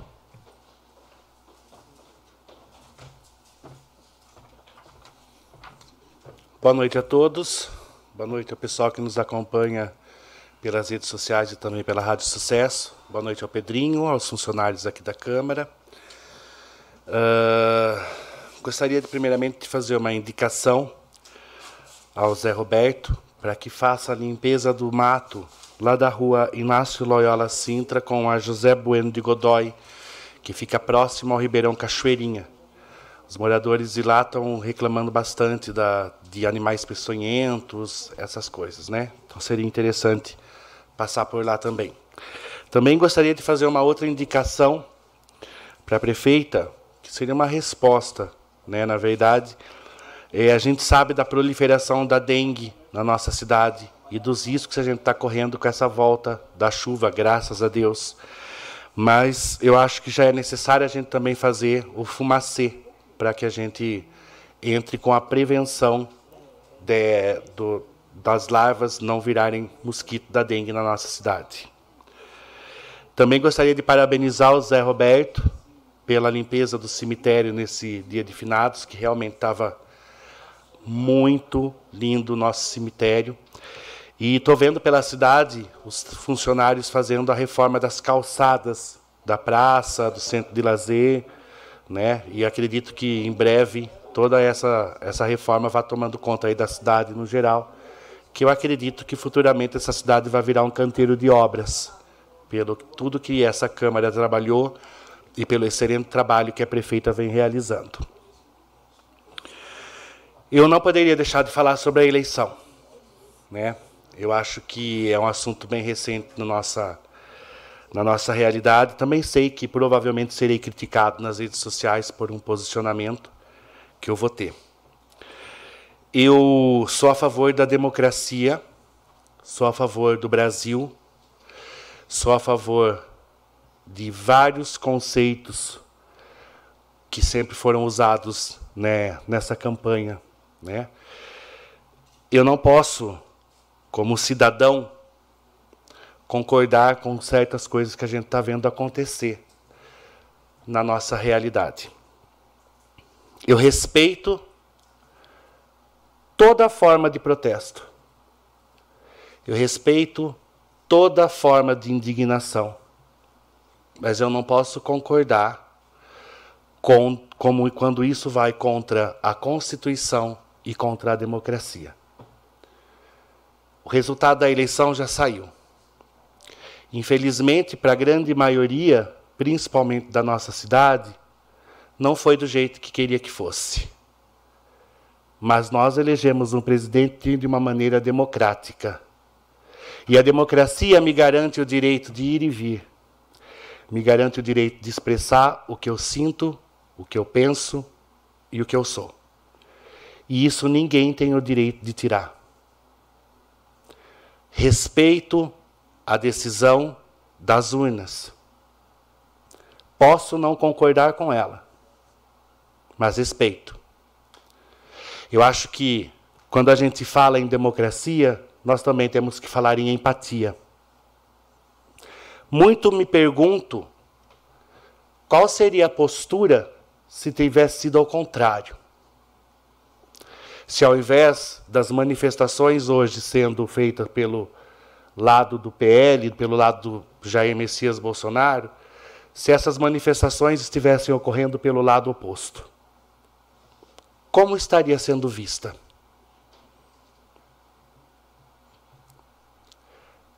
Boa noite a todos. Boa noite ao pessoal que nos acompanha pelas redes sociais e também pela Rádio Sucesso. Boa noite ao Pedrinho, aos funcionários aqui da Câmara. Uh, gostaria de, primeiramente de fazer uma indicação ao Zé Roberto para que faça a limpeza do mato lá da rua Inácio Loyola Sintra com a José Bueno de Godoy, que fica próximo ao Ribeirão Cachoeirinha. Os moradores de lá estão reclamando bastante da, de animais peçonhentos, essas coisas, né? Então seria interessante passar por lá também. Também gostaria de fazer uma outra indicação para a prefeita, que seria uma resposta, né? Na verdade, é, a gente sabe da proliferação da dengue na nossa cidade e dos riscos que a gente está correndo com essa volta da chuva, graças a Deus. Mas eu acho que já é necessário a gente também fazer o fumacê, para que a gente entre com a prevenção de, do, das larvas não virarem mosquito da dengue na nossa cidade. Também gostaria de parabenizar o Zé Roberto pela limpeza do cemitério nesse dia de finados, que realmente estava muito lindo o nosso cemitério. E estou vendo pela cidade os funcionários fazendo a reforma das calçadas da praça, do centro de lazer, né? E acredito que em breve toda essa essa reforma vai tomando conta aí da cidade no geral, que eu acredito que futuramente essa cidade vai virar um canteiro de obras, pelo tudo que essa Câmara trabalhou e pelo excelente trabalho que a prefeita vem realizando. Eu não poderia deixar de falar sobre a eleição, né? Eu acho que é um assunto bem recente na nossa na nossa realidade. Também sei que provavelmente serei criticado nas redes sociais por um posicionamento que eu vou ter. Eu sou a favor da democracia, sou a favor do Brasil, sou a favor de vários conceitos que sempre foram usados né, nessa campanha. Né? Eu não posso, como cidadão, concordar com certas coisas que a gente está vendo acontecer na nossa realidade. Eu respeito toda forma de protesto. Eu respeito toda forma de indignação. Mas eu não posso concordar com como quando isso vai contra a Constituição e contra a democracia. O resultado da eleição já saiu. Infelizmente, para a grande maioria, principalmente da nossa cidade, não foi do jeito que queria que fosse. Mas nós elegemos um presidente de uma maneira democrática. E a democracia me garante o direito de ir e vir. me garante o direito de expressar o que eu sinto, o que eu penso e o que eu sou. E isso ninguém tem o direito de tirar. Respeito a decisão das urnas. Posso não concordar com ela, mas respeito. Eu acho que quando a gente fala em democracia, nós também temos que falar em empatia. Muito me pergunto qual seria a postura se tivesse sido ao contrário. Se ao invés das manifestações hoje sendo feitas pelo lado do PL, pelo lado do Jair Messias Bolsonaro, se essas manifestações estivessem ocorrendo pelo lado oposto. Como estaria sendo vista?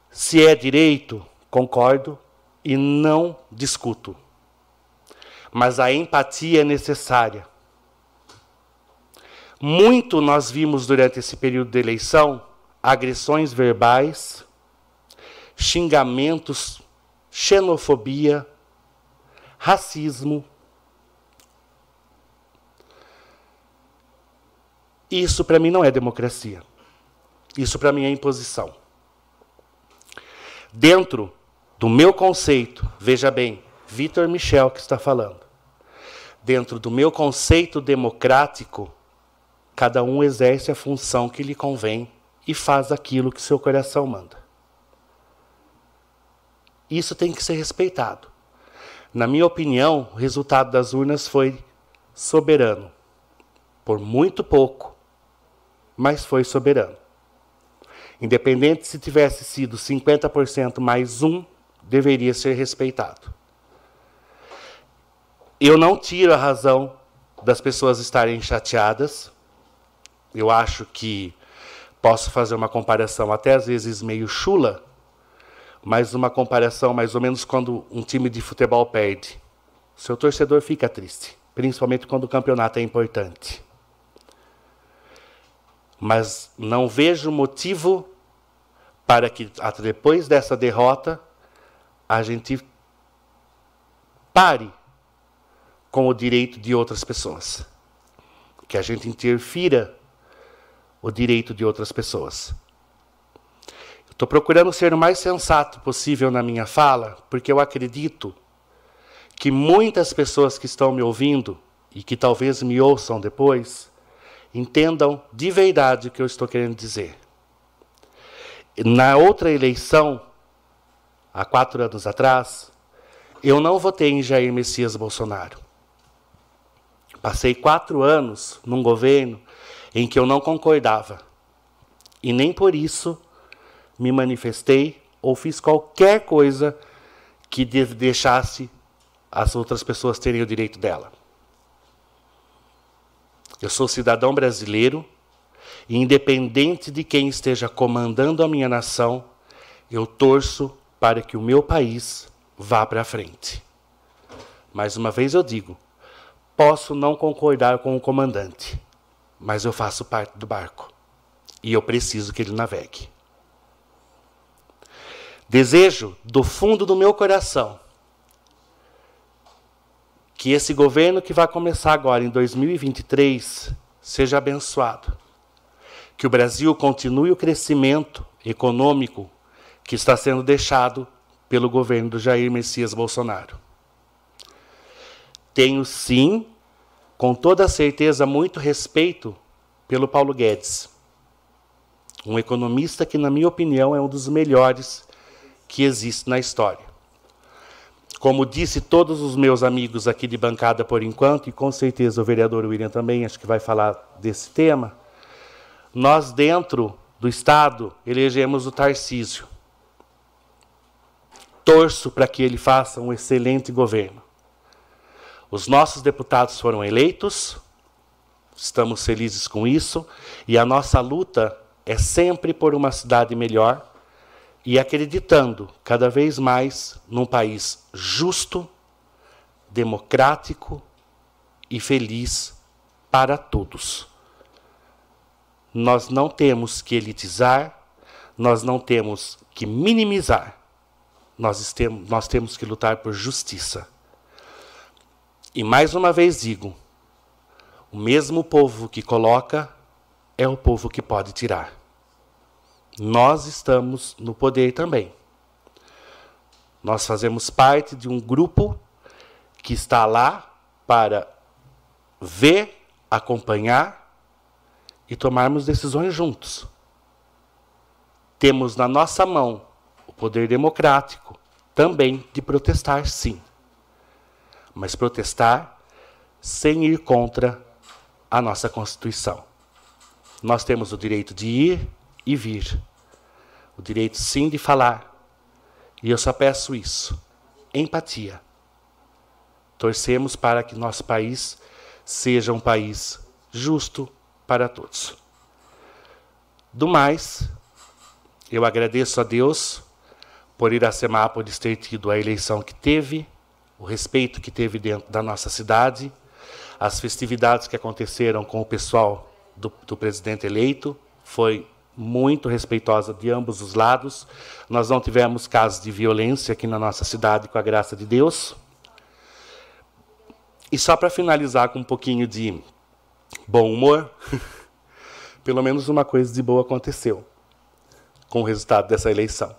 Se é direito, concordo e não discuto. Mas a empatia é necessária. Muito nós vimos durante esse período de eleição agressões verbais, xingamentos, xenofobia, racismo. Isso para mim não é democracia. Isso para mim é imposição. Dentro do meu conceito, veja bem, Vitor Michel que está falando. Dentro do meu conceito democrático, cada um exerce a função que lhe convém e faz aquilo que seu coração manda. Isso tem que ser respeitado. Na minha opinião, o resultado das urnas foi soberano. Por muito pouco, mas foi soberano. Independente se tivesse sido 50% mais um, deveria ser respeitado. Eu não tiro a razão das pessoas estarem chateadas. Eu acho que posso fazer uma comparação até às vezes meio chula, mas uma comparação mais ou menos quando um time de futebol perde. Seu torcedor fica triste, principalmente quando o campeonato é importante. Mas não vejo motivo para que depois dessa derrota a gente pare com o direito de outras pessoas. Que a gente interfira o direito de outras pessoas. Estou procurando ser o mais sensato possível na minha fala, porque eu acredito que muitas pessoas que estão me ouvindo e que talvez me ouçam depois entendam de verdade o que eu estou querendo dizer. Na outra eleição, há quatro anos atrás, eu não votei em Jair Messias Bolsonaro. Passei quatro anos num governo em que eu não concordava. E nem por isso me manifestei ou fiz qualquer coisa que deixasse as outras pessoas terem o direito dela. Eu sou cidadão brasileiro e independente de quem esteja comandando a minha nação, eu torço para que o meu país vá para frente. Mais uma vez eu digo, posso não concordar com o comandante, mas eu faço parte do barco e eu preciso que ele navegue. Desejo do fundo do meu coração que esse governo que vai começar agora em 2023 seja abençoado que o Brasil continue o crescimento econômico que está sendo deixado pelo governo do Jair Messias Bolsonaro. Tenho sim, com toda certeza, muito respeito pelo Paulo Guedes, um economista que, na minha opinião, é um dos melhores que existe na história. Como disse todos os meus amigos aqui de bancada por enquanto, e com certeza o vereador William também, acho que vai falar desse tema, nós, dentro do Estado, elegemos o Tarcísio. Torço para que ele faça um excelente governo. Os nossos deputados foram eleitos, estamos felizes com isso, e a nossa luta é sempre por uma cidade melhor e acreditando cada vez mais num país justo, democrático e feliz para todos. Nós não temos que elitizar, nós não temos que minimizar. nós, temos, nós temos que lutar por justiça. E mais uma vez digo: o mesmo povo que coloca é o povo que pode tirar. Nós estamos no poder também. Nós fazemos parte de um grupo que está lá para ver, acompanhar e tomarmos decisões juntos. Temos na nossa mão o poder democrático também de protestar, sim. Mas protestar sem ir contra a nossa Constituição. Nós temos o direito de ir e vir, o direito sim de falar. E eu só peço isso: empatia. Torcemos para que nosso país seja um país justo para todos. Do mais, eu agradeço a Deus por Iracemápolis ter tido a eleição que teve, o respeito que teve dentro da nossa cidade as festividades que aconteceram com o pessoal do, do presidente eleito foi muito respeitosa de ambos os lados. Nós não tivemos casos de violência aqui na nossa cidade, com a graça de Deus. E só para finalizar com um pouquinho de bom humor, pelo menos uma coisa de boa aconteceu com o resultado dessa eleição.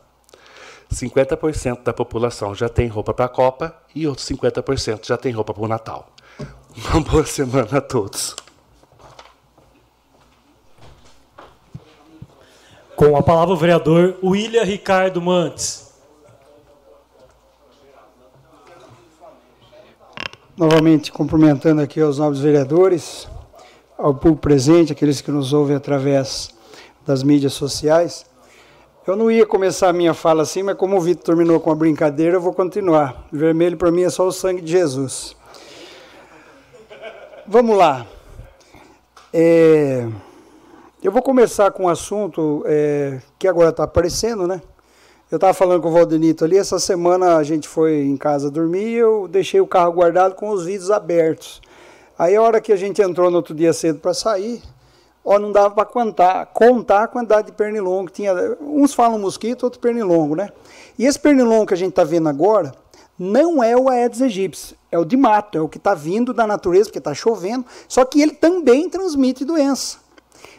50% da população já tem roupa para a Copa e outros 50% já tem roupa para o Natal. Uma boa semana a todos. Com a palavra o vereador William Ricardo Mantes. Novamente cumprimentando aqui os novos vereadores, ao público presente, aqueles que nos ouvem através das mídias sociais. Eu não ia começar a minha fala assim, mas como o Vitor terminou com a brincadeira, eu vou continuar. Vermelho para mim é só o sangue de Jesus. Vamos lá. É, eu vou começar com um assunto é, que agora está aparecendo, né? Eu estava falando com o Valdenito ali, essa semana a gente foi em casa dormir eu deixei o carro guardado com os vidros abertos. Aí a hora que a gente entrou no outro dia cedo para sair, ó, não dava para contar, contar a quantidade de pernilongo que tinha. Uns falam mosquito, outros pernilongo, né? E esse pernilongo que a gente está vendo agora não é o Aedes aegypti, é o de mato, é o que está vindo da natureza, porque está chovendo, só que ele também transmite doença.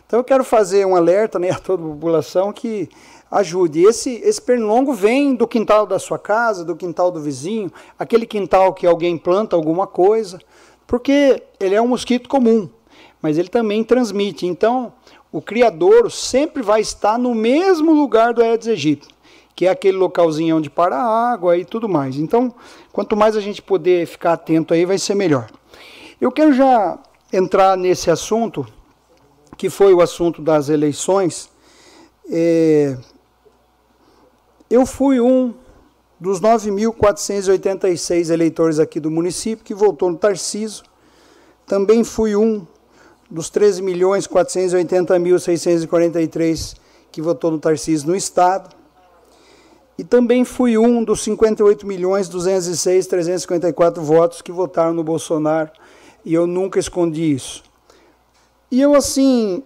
Então eu quero fazer um alerta né, a toda a população que ajude. Esse, esse pernilongo vem do quintal da sua casa, do quintal do vizinho, aquele quintal que alguém planta alguma coisa, porque ele é um mosquito comum, mas ele também transmite. Então, o criador sempre vai estar no mesmo lugar do Aedes aegypti que é aquele localzinho onde para a água e tudo mais. Então, quanto mais a gente poder ficar atento aí, vai ser melhor. Eu quero já entrar nesse assunto, que foi o assunto das eleições. É, eu fui um dos 9.486 eleitores aqui do município que votou no Tarciso. Também fui um dos 13.480.643 que votou no Tarciso no Estado. E também fui um dos 58 milhões 206 354 votos que votaram no Bolsonaro, e eu nunca escondi isso. E eu assim,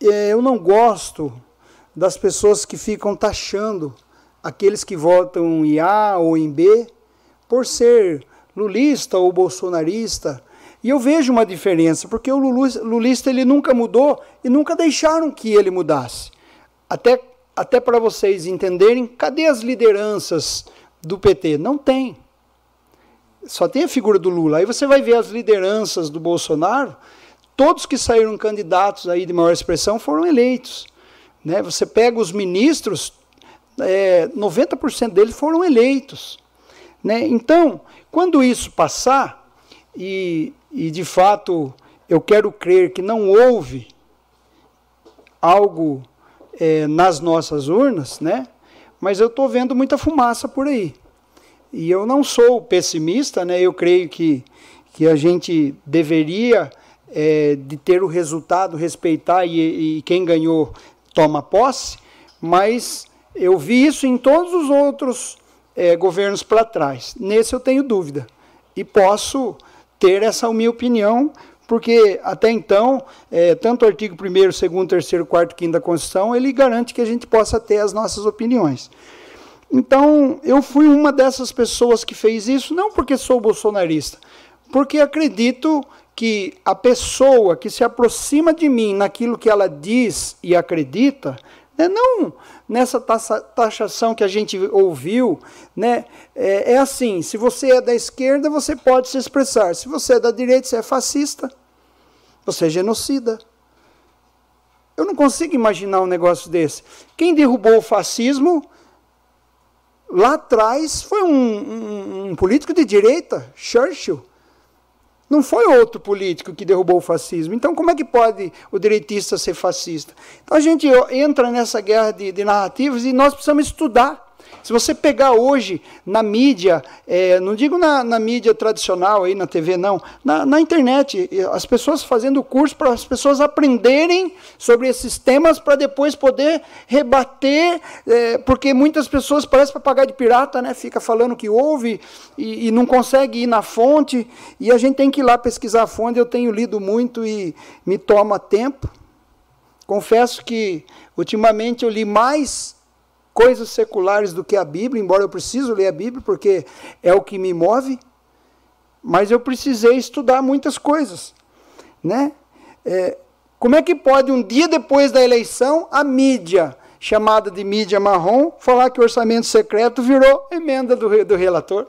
é, eu não gosto das pessoas que ficam taxando aqueles que votam em A ou em B por ser lulista ou bolsonarista. E eu vejo uma diferença, porque o lulista ele nunca mudou e nunca deixaram que ele mudasse. Até até para vocês entenderem, cadê as lideranças do PT? Não tem. Só tem a figura do Lula. Aí você vai ver as lideranças do Bolsonaro, todos que saíram candidatos aí de maior expressão foram eleitos. Né? Você pega os ministros, é, 90% deles foram eleitos. Né? Então, quando isso passar, e, e de fato eu quero crer que não houve algo é, nas nossas urnas, né? Mas eu estou vendo muita fumaça por aí. E eu não sou pessimista, né? Eu creio que, que a gente deveria é, de ter o resultado, respeitar e, e quem ganhou toma posse, mas eu vi isso em todos os outros é, governos para trás. Nesse eu tenho dúvida. E posso ter essa minha opinião, porque até então, é, tanto o artigo 1 2 3 4 5 da Constituição, ele garante que a gente possa ter as nossas opiniões. Então, eu fui uma dessas pessoas que fez isso, não porque sou bolsonarista, porque acredito que a pessoa que se aproxima de mim naquilo que ela diz e acredita, né, não nessa taxação que a gente ouviu, né, é, é, assim: se você é da esquerda, você pode se expressar, se você é da direita, você é fascista, você é genocida. Eu não consigo imaginar um negócio desse. Quem derrubou o fascismo lá atrás foi um, um, um político de direita, Churchill. Não foi outro político que derrubou o fascismo. Então, como é que pode o direitista ser fascista? Então, a gente entra nessa guerra de, de narrativas e nós precisamos estudar se você pegar hoje na mídia, é, não digo na, na, mídia tradicional, aí na TV, não, na, na internet, as pessoas fazendo curso para as pessoas aprenderem sobre esses temas para depois poder rebater, é, porque muitas pessoas parecem papagaio de pirata, né? Fica falando que ouve e, e não consegue ir na fonte, e a gente tem que ir lá pesquisar a fonte. Eu tenho lido muito e me toma tempo. Confesso que ultimamente eu li mais coisas seculares do que a Bíblia, embora eu preciso ler a Bíblia porque é o que me move, mas eu precisei estudar muitas coisas, né? É, como é que pode um dia depois da eleição a mídia chamada de mídia marrom falar que o orçamento secreto virou emenda do, do relator?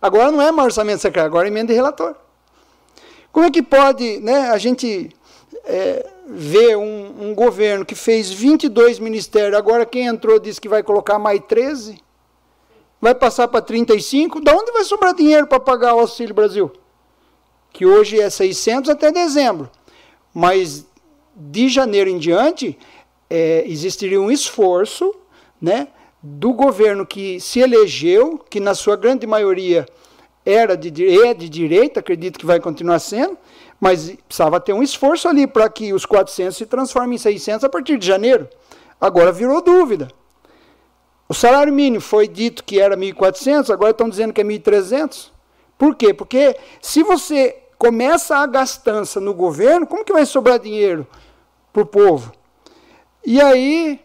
Agora não é mais orçamento secreto, agora é emenda de relator. Como é que pode, né? A gente é, ver um, um, governo que fez 22 ministérios, agora quem entrou disse que vai colocar mais 13, vai passar para 35, da onde vai sobrar dinheiro para pagar o Auxílio Brasil? Que hoje é 600 até dezembro. Mas de janeiro em diante, é, existiria um esforço né, do governo que se elegeu, que na sua grande maioria era de, é de direita, acredito que vai continuar sendo, mas precisava ter um esforço ali para que os 400 se transformem em 600 a partir de janeiro. Agora virou dúvida. O salário mínimo foi dito que era 1.400, agora estão dizendo que é 1.300. Por quê? Porque se você começa a gastança no governo, como que vai sobrar dinheiro para o povo? E aí,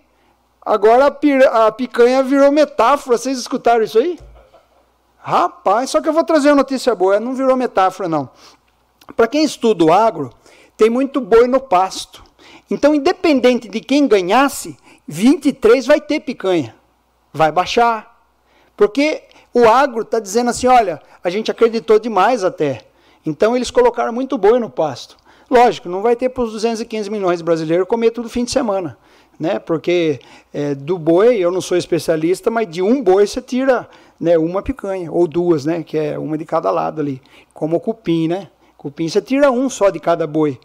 agora a, picanha virou metáfora. Vocês escutaram isso aí? Rapaz, só que eu vou trazer uma notícia boa. Não virou metáfora, não. Para quem estuda o agro, tem muito boi no pasto. Então, independente de quem ganhasse, 23 vai ter picanha. Vai baixar. Porque o agro está dizendo assim: olha, a gente acreditou demais até. Então, eles colocaram muito boi no pasto. Lógico, não vai ter para os 215 milhões de brasileiros comer tudo fim de semana. Né? Porque é, do boi, eu não sou especialista, mas de um boi você tira né, uma picanha, ou duas, né? Que é uma de cada lado ali, como o cupim, né? Cupim você tira um só de cada boi.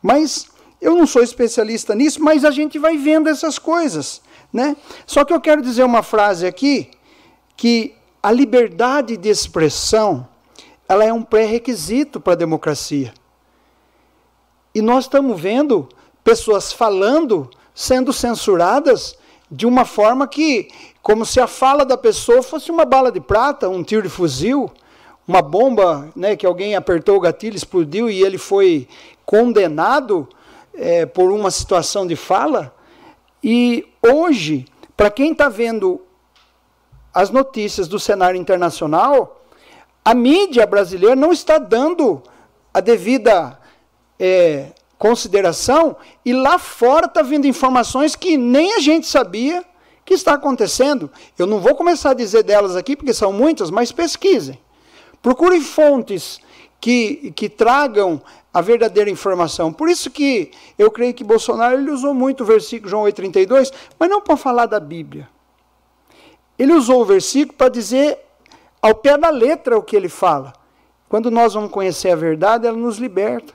Mas eu não sou especialista nisso, mas a gente vai vendo essas coisas. Né? Só que eu quero dizer uma frase aqui, que a liberdade de expressão ela é um pré-requisito para a democracia. E nós estamos vendo pessoas falando, sendo censuradas de uma forma que, como se a fala da pessoa fosse uma bala de prata, um tiro de fuzil, uma bomba né, que alguém apertou o gatilho, explodiu e ele foi condenado é, por uma situação de fala. E hoje, para quem está vendo as notícias do cenário internacional, a mídia brasileira não está dando a devida é, consideração e lá fora está vindo informações que nem a gente sabia que está acontecendo. Eu não vou começar a dizer delas aqui porque são muitas, mas pesquisem. Procure fontes que, que tragam a verdadeira informação. Por isso que eu creio que Bolsonaro ele usou muito o versículo João 8,32, mas não para falar da Bíblia. Ele usou o versículo para dizer ao pé da letra o que ele fala. Quando nós vamos conhecer a verdade, ela nos liberta.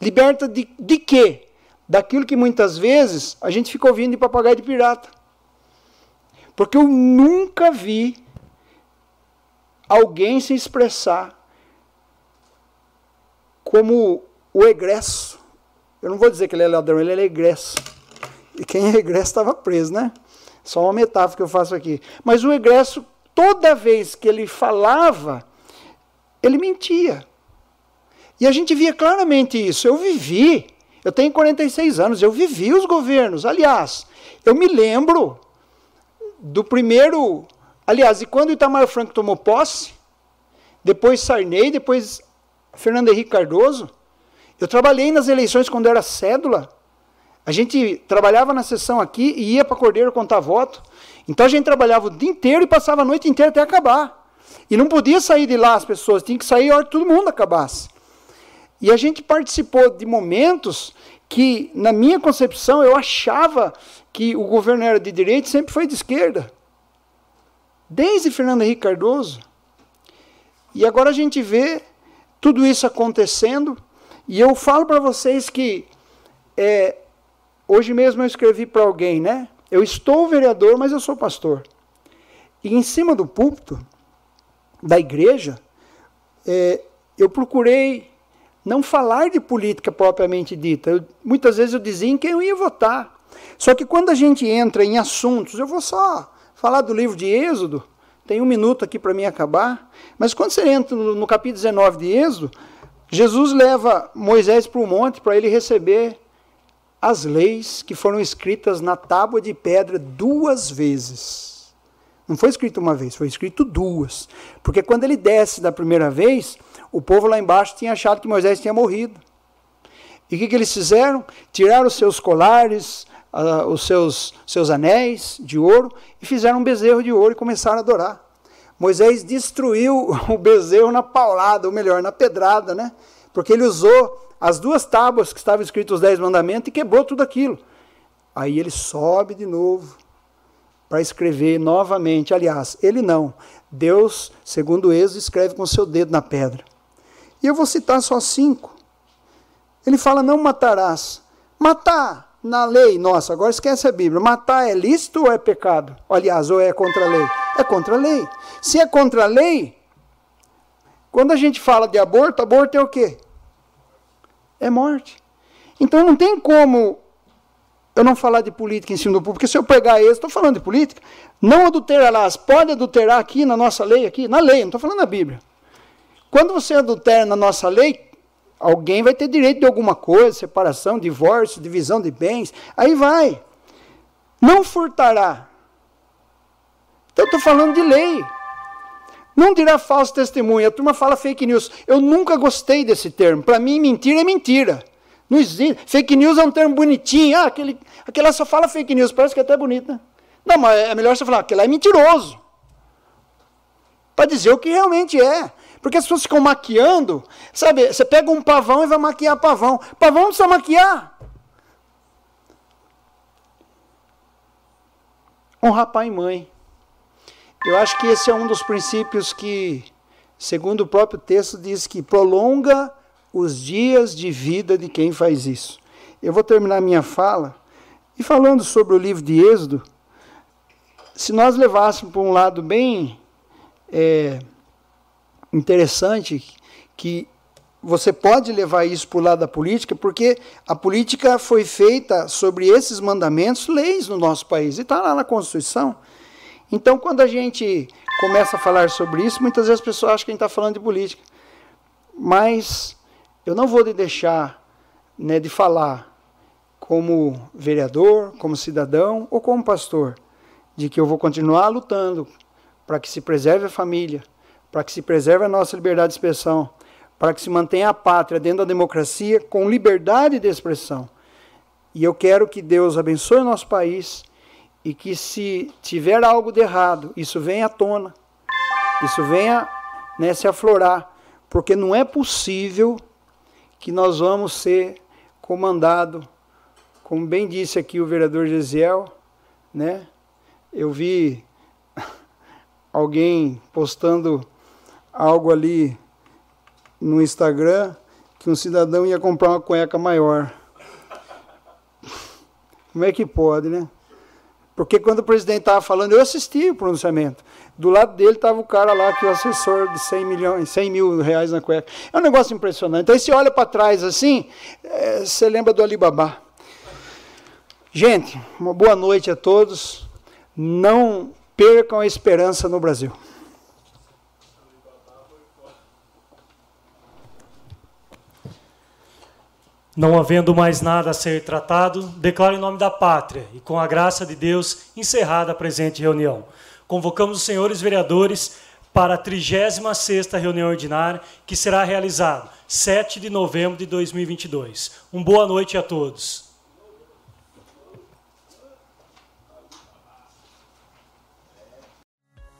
Liberta de, de quê? Daquilo que muitas vezes a gente fica ouvindo de papagaio de pirata. Porque eu nunca vi alguém se expressar como o egresso. Eu não vou dizer que ele é ladrão, ele é egresso. E quem é egresso estava preso, né? Só uma metáfora que eu faço aqui. Mas o egresso, toda vez que ele falava, ele mentia. E a gente via claramente isso. Eu vivi, eu tenho 46 anos, eu vivi os governos. Aliás, eu me lembro do primeiro Aliás, e quando o Itamar Franco tomou posse, depois Sarney, depois Fernando Henrique Cardoso, eu trabalhei nas eleições quando era cédula. A gente trabalhava na sessão aqui e ia para Cordeiro contar voto. Então a gente trabalhava o dia inteiro e passava a noite inteira até acabar. E não podia sair de lá as pessoas, tinha que sair a hora que todo mundo acabasse. E a gente participou de momentos que, na minha concepção, eu achava que o governo era de direita e sempre foi de esquerda. Desde Fernando Henrique Cardoso. E agora a gente vê tudo isso acontecendo. E eu falo para vocês que é, hoje mesmo eu escrevi para alguém, né? Eu estou vereador, mas eu sou pastor. E em cima do púlpito da igreja, é, eu procurei não falar de política propriamente dita. Eu, muitas vezes eu dizia em quem eu ia votar. Só que quando a gente entra em assuntos, eu vou só falar do livro de Êxodo, tem um minuto aqui para mim acabar, mas quando você entra no, no capítulo 19 de Êxodo, Jesus leva Moisés para o monte para ele receber as leis que foram escritas na tábua de pedra duas vezes. Não foi escrito uma vez, foi escrito duas. Porque quando ele desce da primeira vez, o povo lá embaixo tinha achado que Moisés tinha morrido. E o que, que eles fizeram? Tiraram os seus colares, os seus, seus anéis de ouro e fizeram um bezerro de ouro e começaram a adorar. Moisés destruiu o bezerro na paulada, ou melhor, na pedrada, né? Porque ele usou as duas tábuas que estavam escritos os dez mandamentos e quebrou tudo aquilo. Aí ele sobe de novo para escrever novamente. Aliás, ele não. Deus, segundo Êxodo, escreve com seu dedo na pedra. E eu vou citar só cinco. Ele fala: não matarás. Matar na lei, nossa, agora esquece a Bíblia. Matar é lícito ou é pecado? Aliás, ou é contra a lei? É contra a lei. Se é contra a lei, quando a gente fala de aborto, aborto é o quê? É morte. Então não tem como eu não falar de política em cima do público, porque se eu pegar esse, estou falando de política, não adulterarás, pode adulterar aqui na nossa lei, aqui, na lei, não estou falando na Bíblia. Quando você adultera na nossa lei, Alguém vai ter direito de alguma coisa, separação, divórcio, divisão de bens. Aí vai. Não furtará. Então estou falando de lei. Não dirá falso testemunho. A turma fala fake news. Eu nunca gostei desse termo. Para mim, mentira é mentira. Não existe. Fake news é um termo bonitinho. Ah, aquele, aquela só fala fake news. Parece que é até bonito, né? Não, mas é melhor você falar, aquele é mentiroso. Para dizer o que realmente é. Porque as pessoas ficam maquiando, sabe? Você pega um pavão e vai maquiar pavão. Pavão não precisa maquiar. Honrar pai e mãe. Eu acho que esse é um dos princípios que, segundo o próprio texto, diz que prolonga os dias de vida de quem faz isso. Eu vou terminar minha fala e falando sobre o livro de Êxodo, se nós levássemos para um lado bem é, interessante que você pode levar isso para o lado da política, porque a política foi feita sobre esses mandamentos, leis no nosso país, e está lá na Constituição. Então, quando a gente começa a falar sobre isso, muitas vezes as pessoas acham que a gente está falando de política. Mas eu não vou deixar né, de falar como vereador, como cidadão ou como pastor, de que eu vou continuar lutando para que se preserve a família, para que se preserve a nossa liberdade de expressão, para que se mantenha a pátria dentro da democracia com liberdade de expressão. E eu quero que Deus abençoe o nosso país e que se tiver algo de errado, isso venha à tona, isso venha né, se aflorar, porque não é possível que nós vamos ser comandado, como bem disse aqui o vereador Gesiel, né? Eu vi alguém postando algo ali no Instagram que um cidadão ia comprar uma cueca maior. Como é que pode, né? Porque quando o presidente estava falando, eu assisti o pronunciamento. Do lado dele estava o cara lá, que é o assessor de 100, milhões, 100 mil reais na cueca. É um negócio impressionante. Então, você olha para trás assim, é, você lembra do Alibaba. Gente, uma boa noite a todos. Não percam a esperança no Brasil. Não havendo mais nada a ser tratado, declaro em nome da pátria e com a graça de Deus encerrada a presente reunião. convocamos os senhores vereadores para a 36ª reunião ordinária, que será realizada 7 de novembro de 2022. Um boa noite a todos.